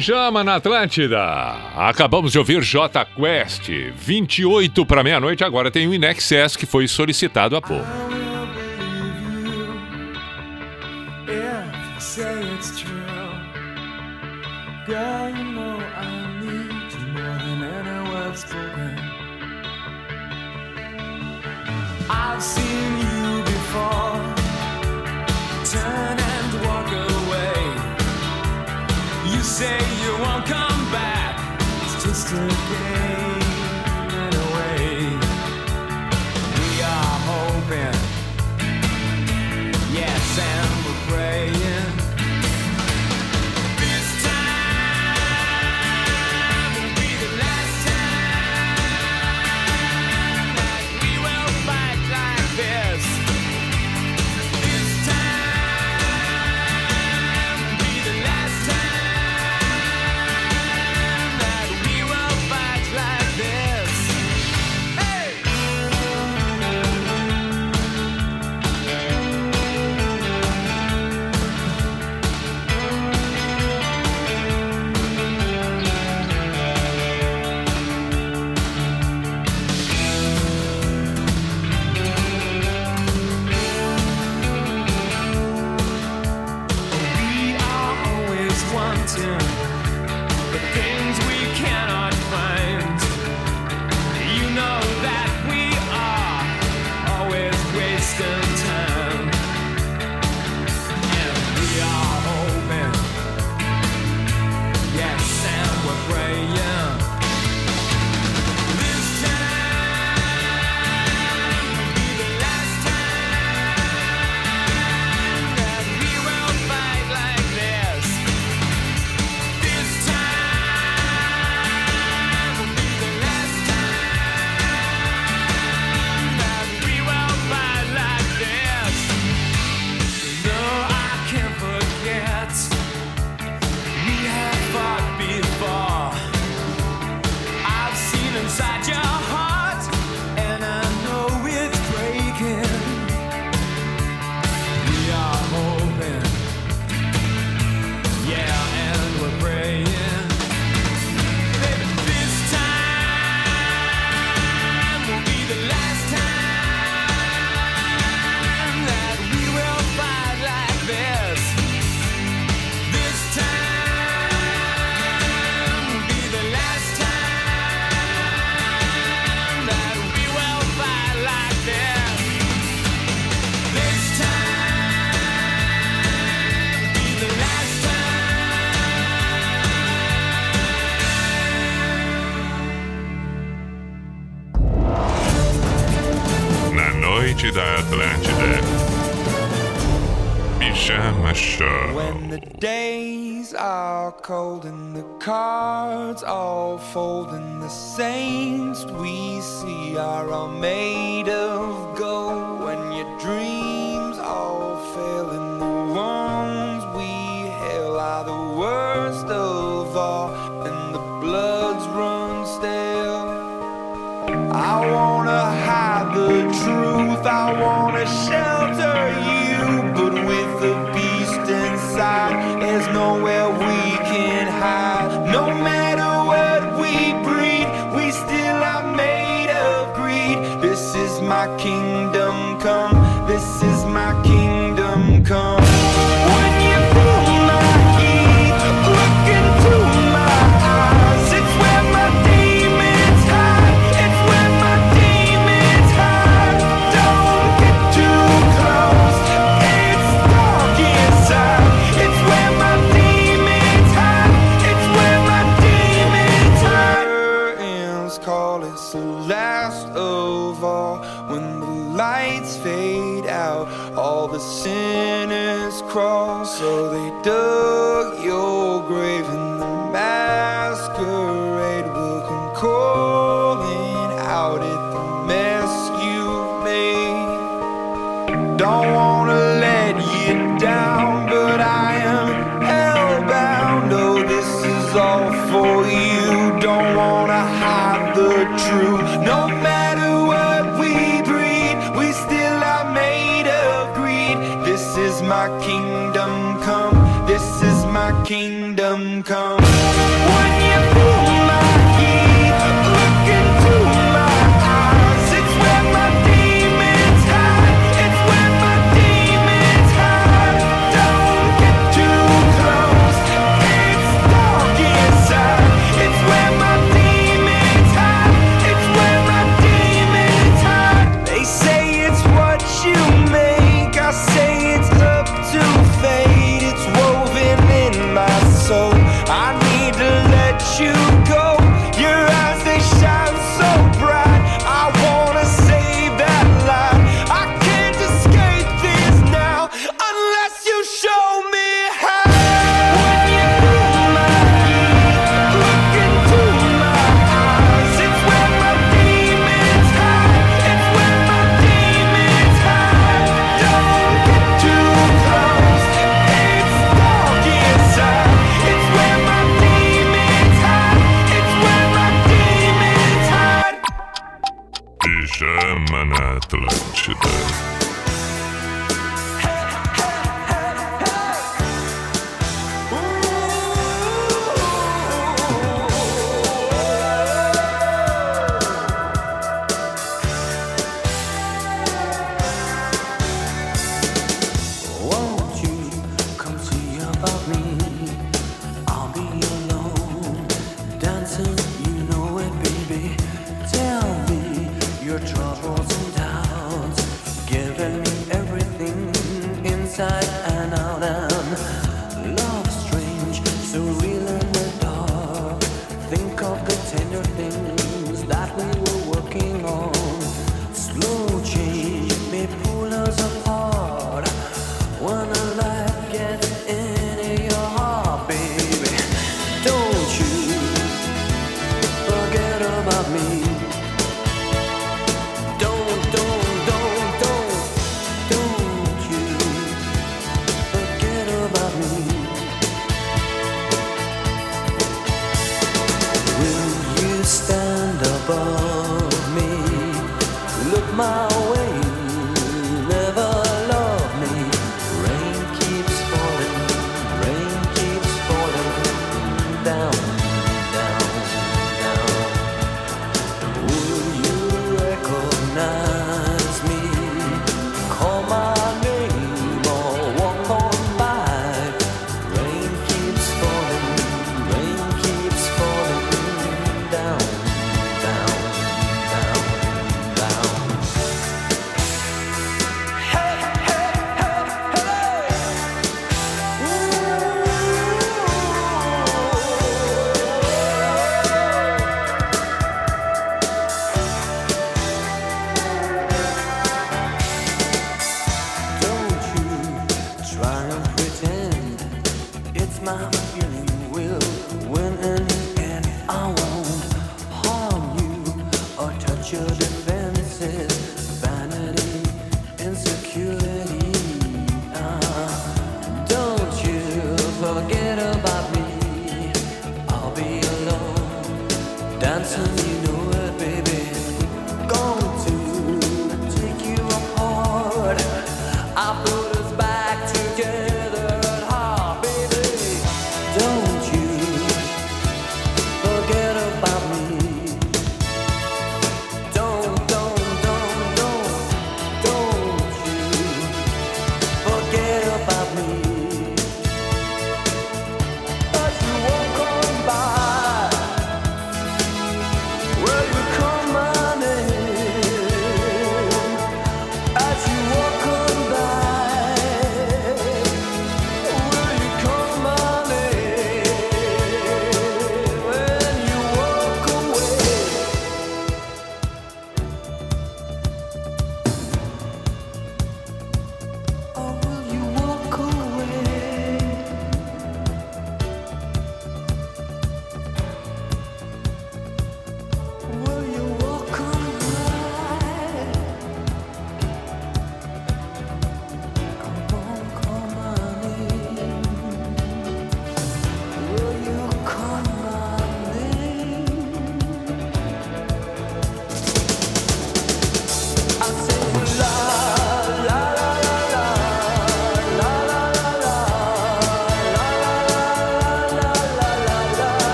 Pijama na Atlântida. Acabamos de ouvir J Quest, 28 para meia-noite. Agora tem o Inexcess que foi solicitado há pouco. We see are all made of gold. When your dreams all fail in the wrongs we hail are the worst of all, and the bloods run stale. I wanna hide the truth. I wanna.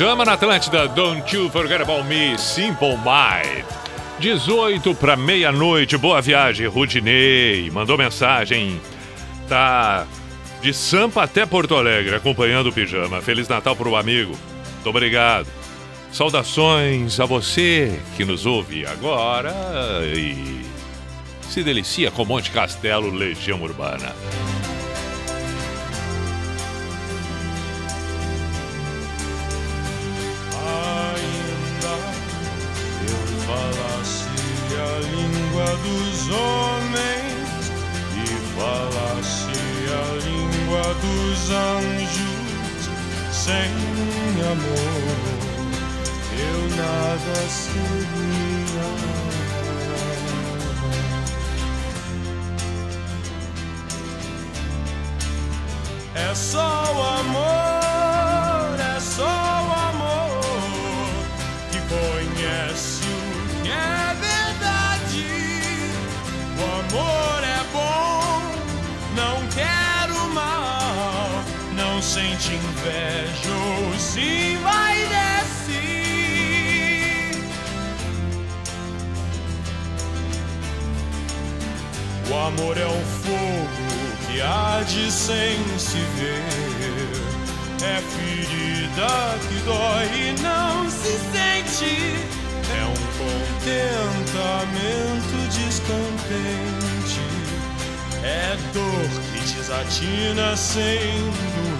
pijama na Atlântida. Don't you forget about me, Simple Mind. 18 para meia-noite, boa viagem, Rudinei. Mandou mensagem. Tá de Sampa até Porto Alegre, acompanhando o pijama. Feliz Natal pro amigo. Muito obrigado. Saudações a você que nos ouve agora e se delicia com Monte Castelo, Legião Urbana. dos anjos sem amor eu nada seria. É só o amor. Inveja ou se vai descer. O amor é um fogo que arde sem se ver. É ferida que dói e não se sente. É um contentamento descontente. É dor que desatina sem doer.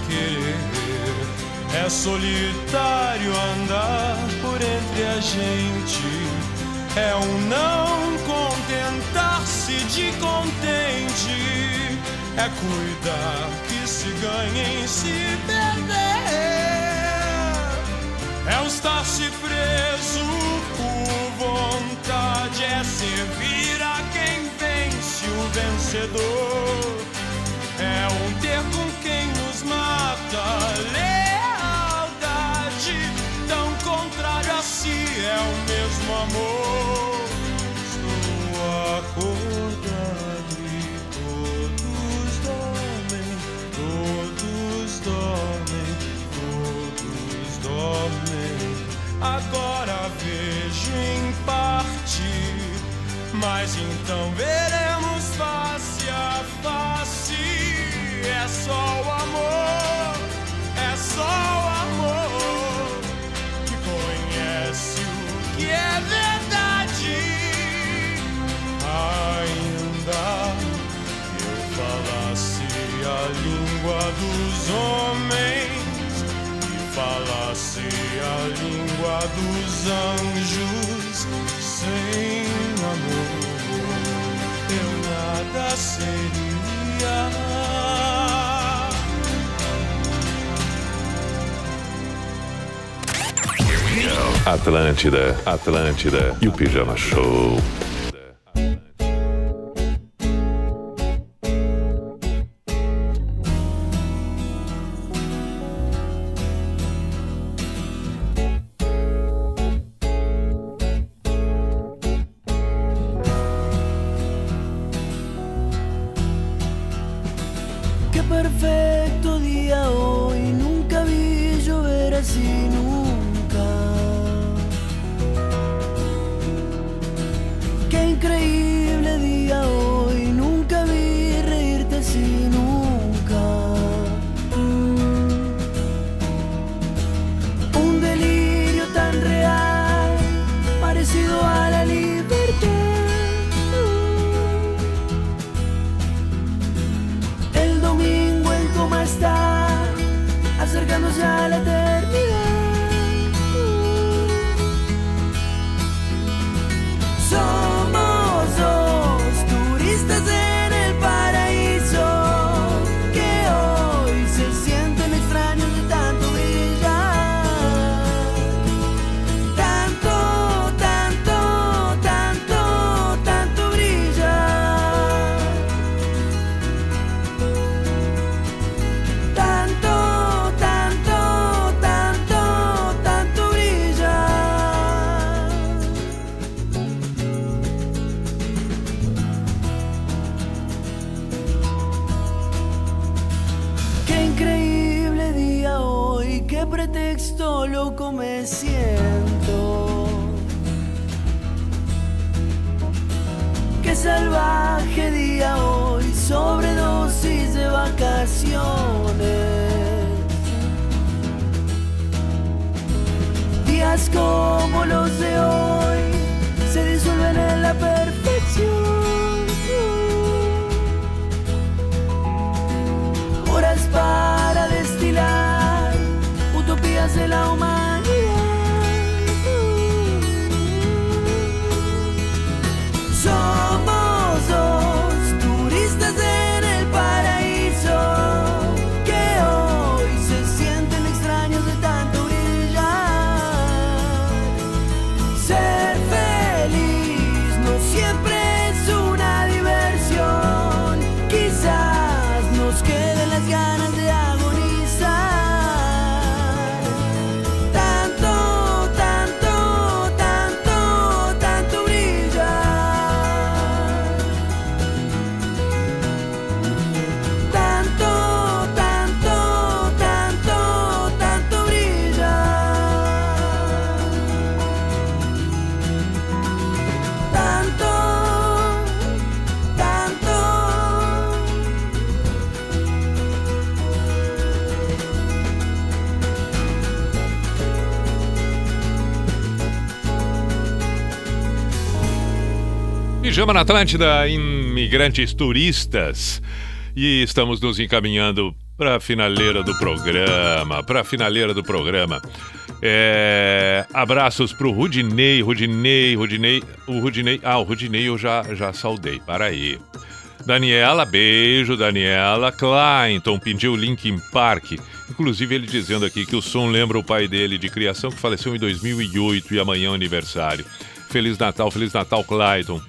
É solitário andar por entre a gente. É o não contentar-se de contente. É cuidar que se ganha em se perder. É o estar-se preso por vontade. É servir a quem vence o vencedor. É um ter com quem nos mata. Amor. Estou acordado e todos dormem, todos dormem, todos dormem. Agora vejo em parte, mas então veremos face a face. É só o amor, é só o amor Ainda que eu falasse a língua dos homens e falasse a língua dos anjos, sem amor eu nada seria. Atlântida, Atlântida e o Pijama Show. Pijama na Atlântida, imigrantes turistas. E estamos nos encaminhando para a finaleira do programa. Para a finaleira do programa. É, abraços o Rudinei, Rudinei, Rudinei. O Rudinei. Ah, o Rudinei eu já, já saudei. Para aí. Daniela, beijo, Daniela. Clayton pediu Linkin Park. Inclusive ele dizendo aqui que o som lembra o pai dele de criação que faleceu em 2008 e amanhã é aniversário. Feliz Natal, Feliz Natal, Clayton.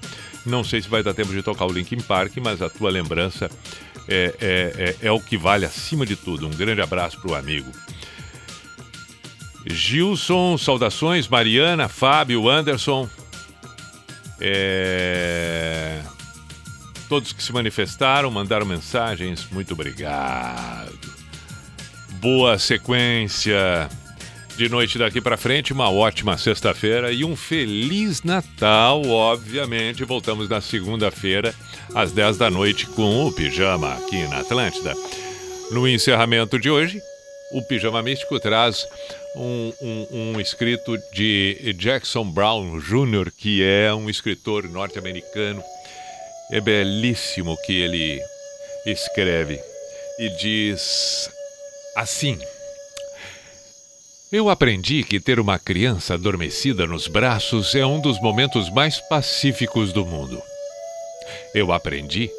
Não sei se vai dar tempo de tocar o Linkin Park, mas a tua lembrança é, é, é, é o que vale acima de tudo. Um grande abraço pro amigo. Gilson, saudações. Mariana, Fábio, Anderson. É, Todos que se manifestaram, mandaram mensagens. Muito obrigado. Boa sequência de noite daqui para frente, uma ótima sexta-feira e um feliz Natal, obviamente. Voltamos na segunda-feira, às 10 da noite, com o Pijama aqui na Atlântida. No encerramento de hoje, o Pijama Místico traz um, um, um escrito de Jackson Brown Jr., que é um escritor norte-americano. É belíssimo o que ele escreve e diz assim. Eu aprendi que ter uma criança adormecida nos braços é um dos momentos mais pacíficos do mundo. Eu aprendi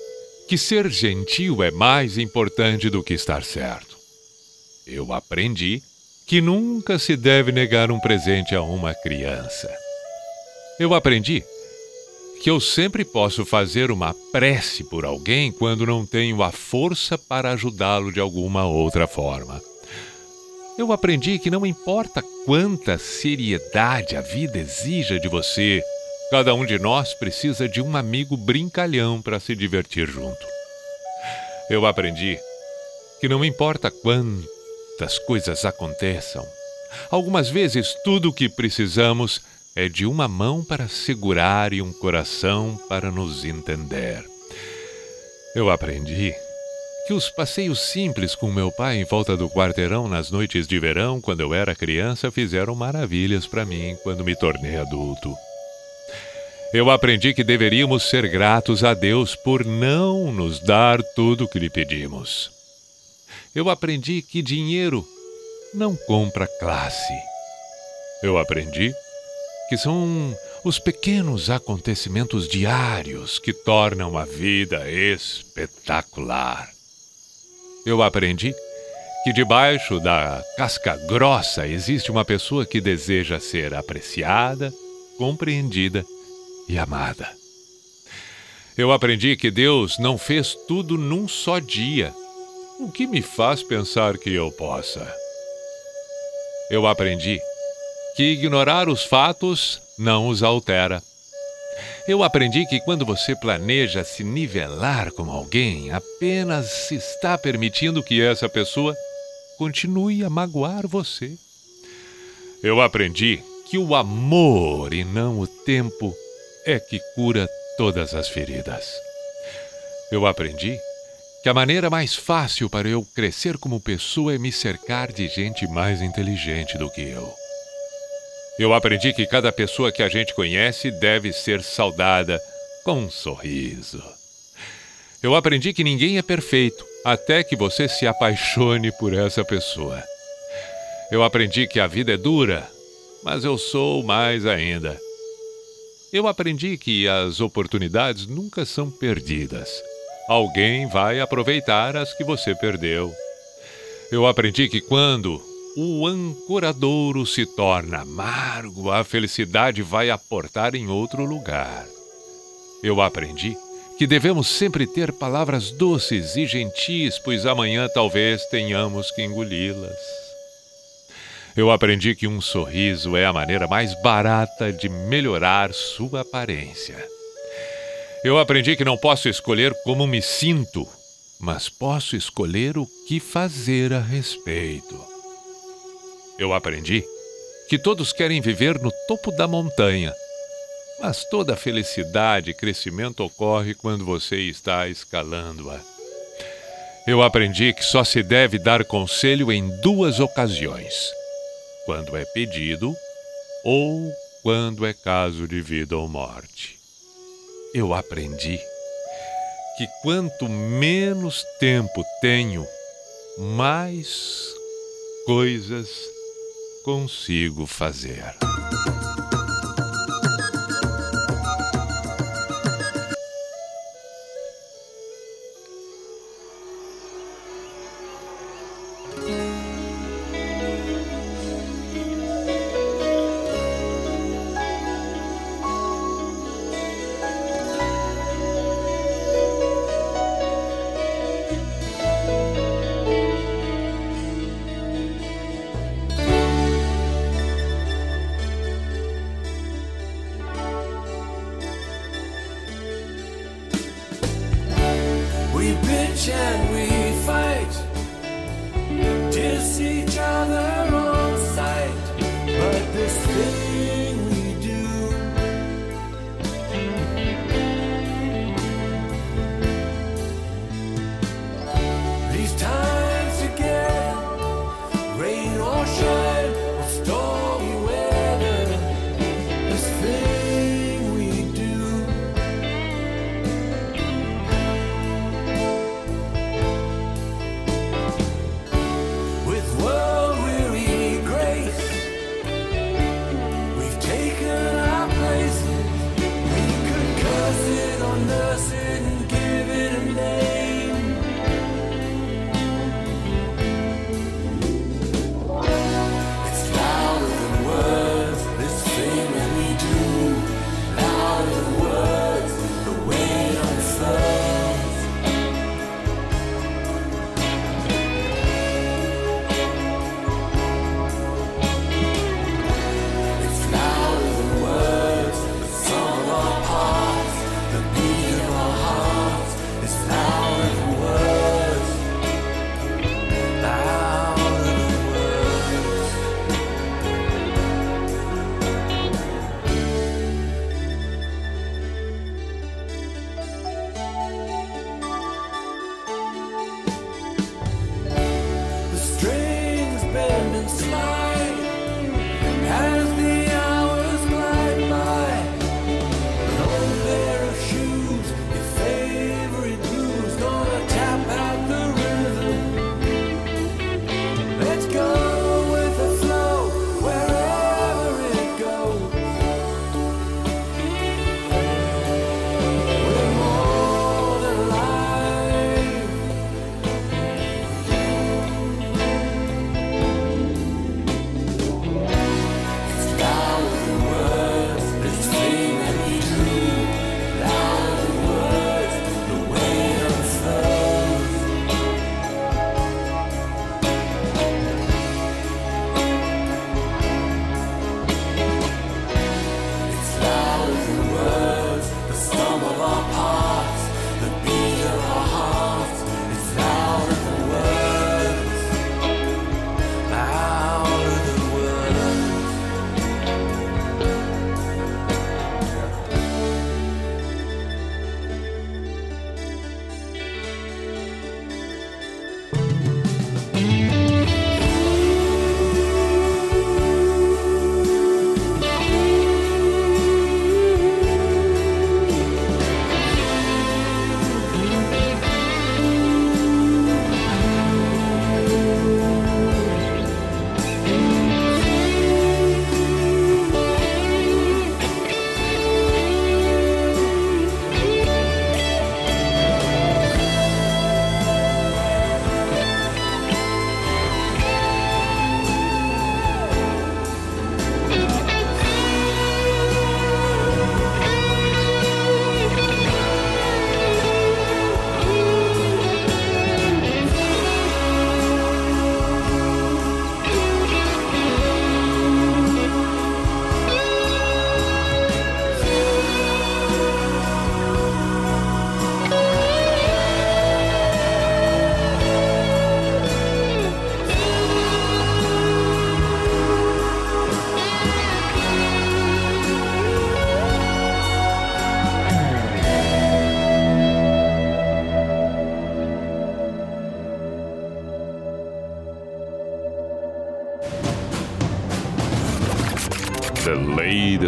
que ser gentil é mais importante do que estar certo. Eu aprendi que nunca se deve negar um presente a uma criança. Eu aprendi que eu sempre posso fazer uma prece por alguém quando não tenho a força para ajudá-lo de alguma outra forma. Eu aprendi que não importa quanta seriedade a vida exija de você, cada um de nós precisa de um amigo brincalhão para se divertir junto. Eu aprendi que não importa quantas coisas aconteçam, algumas vezes tudo o que precisamos é de uma mão para segurar e um coração para nos entender. Eu aprendi que os passeios simples com meu pai em volta do quarteirão nas noites de verão, quando eu era criança, fizeram maravilhas para mim quando me tornei adulto. Eu aprendi que deveríamos ser gratos a Deus por não nos dar tudo o que lhe pedimos. Eu aprendi que dinheiro não compra classe. Eu aprendi que são os pequenos acontecimentos diários que tornam a vida espetacular. Eu aprendi que debaixo da casca grossa existe uma pessoa que deseja ser apreciada, compreendida e amada. Eu aprendi que Deus não fez tudo num só dia, o que me faz pensar que eu possa. Eu aprendi que ignorar os fatos não os altera. Eu aprendi que quando você planeja se nivelar com alguém, apenas se está permitindo que essa pessoa continue a magoar você. Eu aprendi que o amor e não o tempo é que cura todas as feridas. Eu aprendi que a maneira mais fácil para eu crescer como pessoa é me cercar de gente mais inteligente do que eu. Eu aprendi que cada pessoa que a gente conhece deve ser saudada com um sorriso. Eu aprendi que ninguém é perfeito até que você se apaixone por essa pessoa. Eu aprendi que a vida é dura, mas eu sou mais ainda. Eu aprendi que as oportunidades nunca são perdidas. Alguém vai aproveitar as que você perdeu. Eu aprendi que quando o ancoradouro se torna amargo, a felicidade vai aportar em outro lugar. Eu aprendi que devemos sempre ter palavras doces e gentis, pois amanhã talvez tenhamos que engoli-las. Eu aprendi que um sorriso é a maneira mais barata de melhorar sua aparência. Eu aprendi que não posso escolher como me sinto, mas posso escolher o que fazer a respeito. Eu aprendi que todos querem viver no topo da montanha, mas toda felicidade e crescimento ocorre quando você está escalando-a. Eu aprendi que só se deve dar conselho em duas ocasiões: quando é pedido ou quando é caso de vida ou morte. Eu aprendi que quanto menos tempo tenho, mais coisas consigo fazer.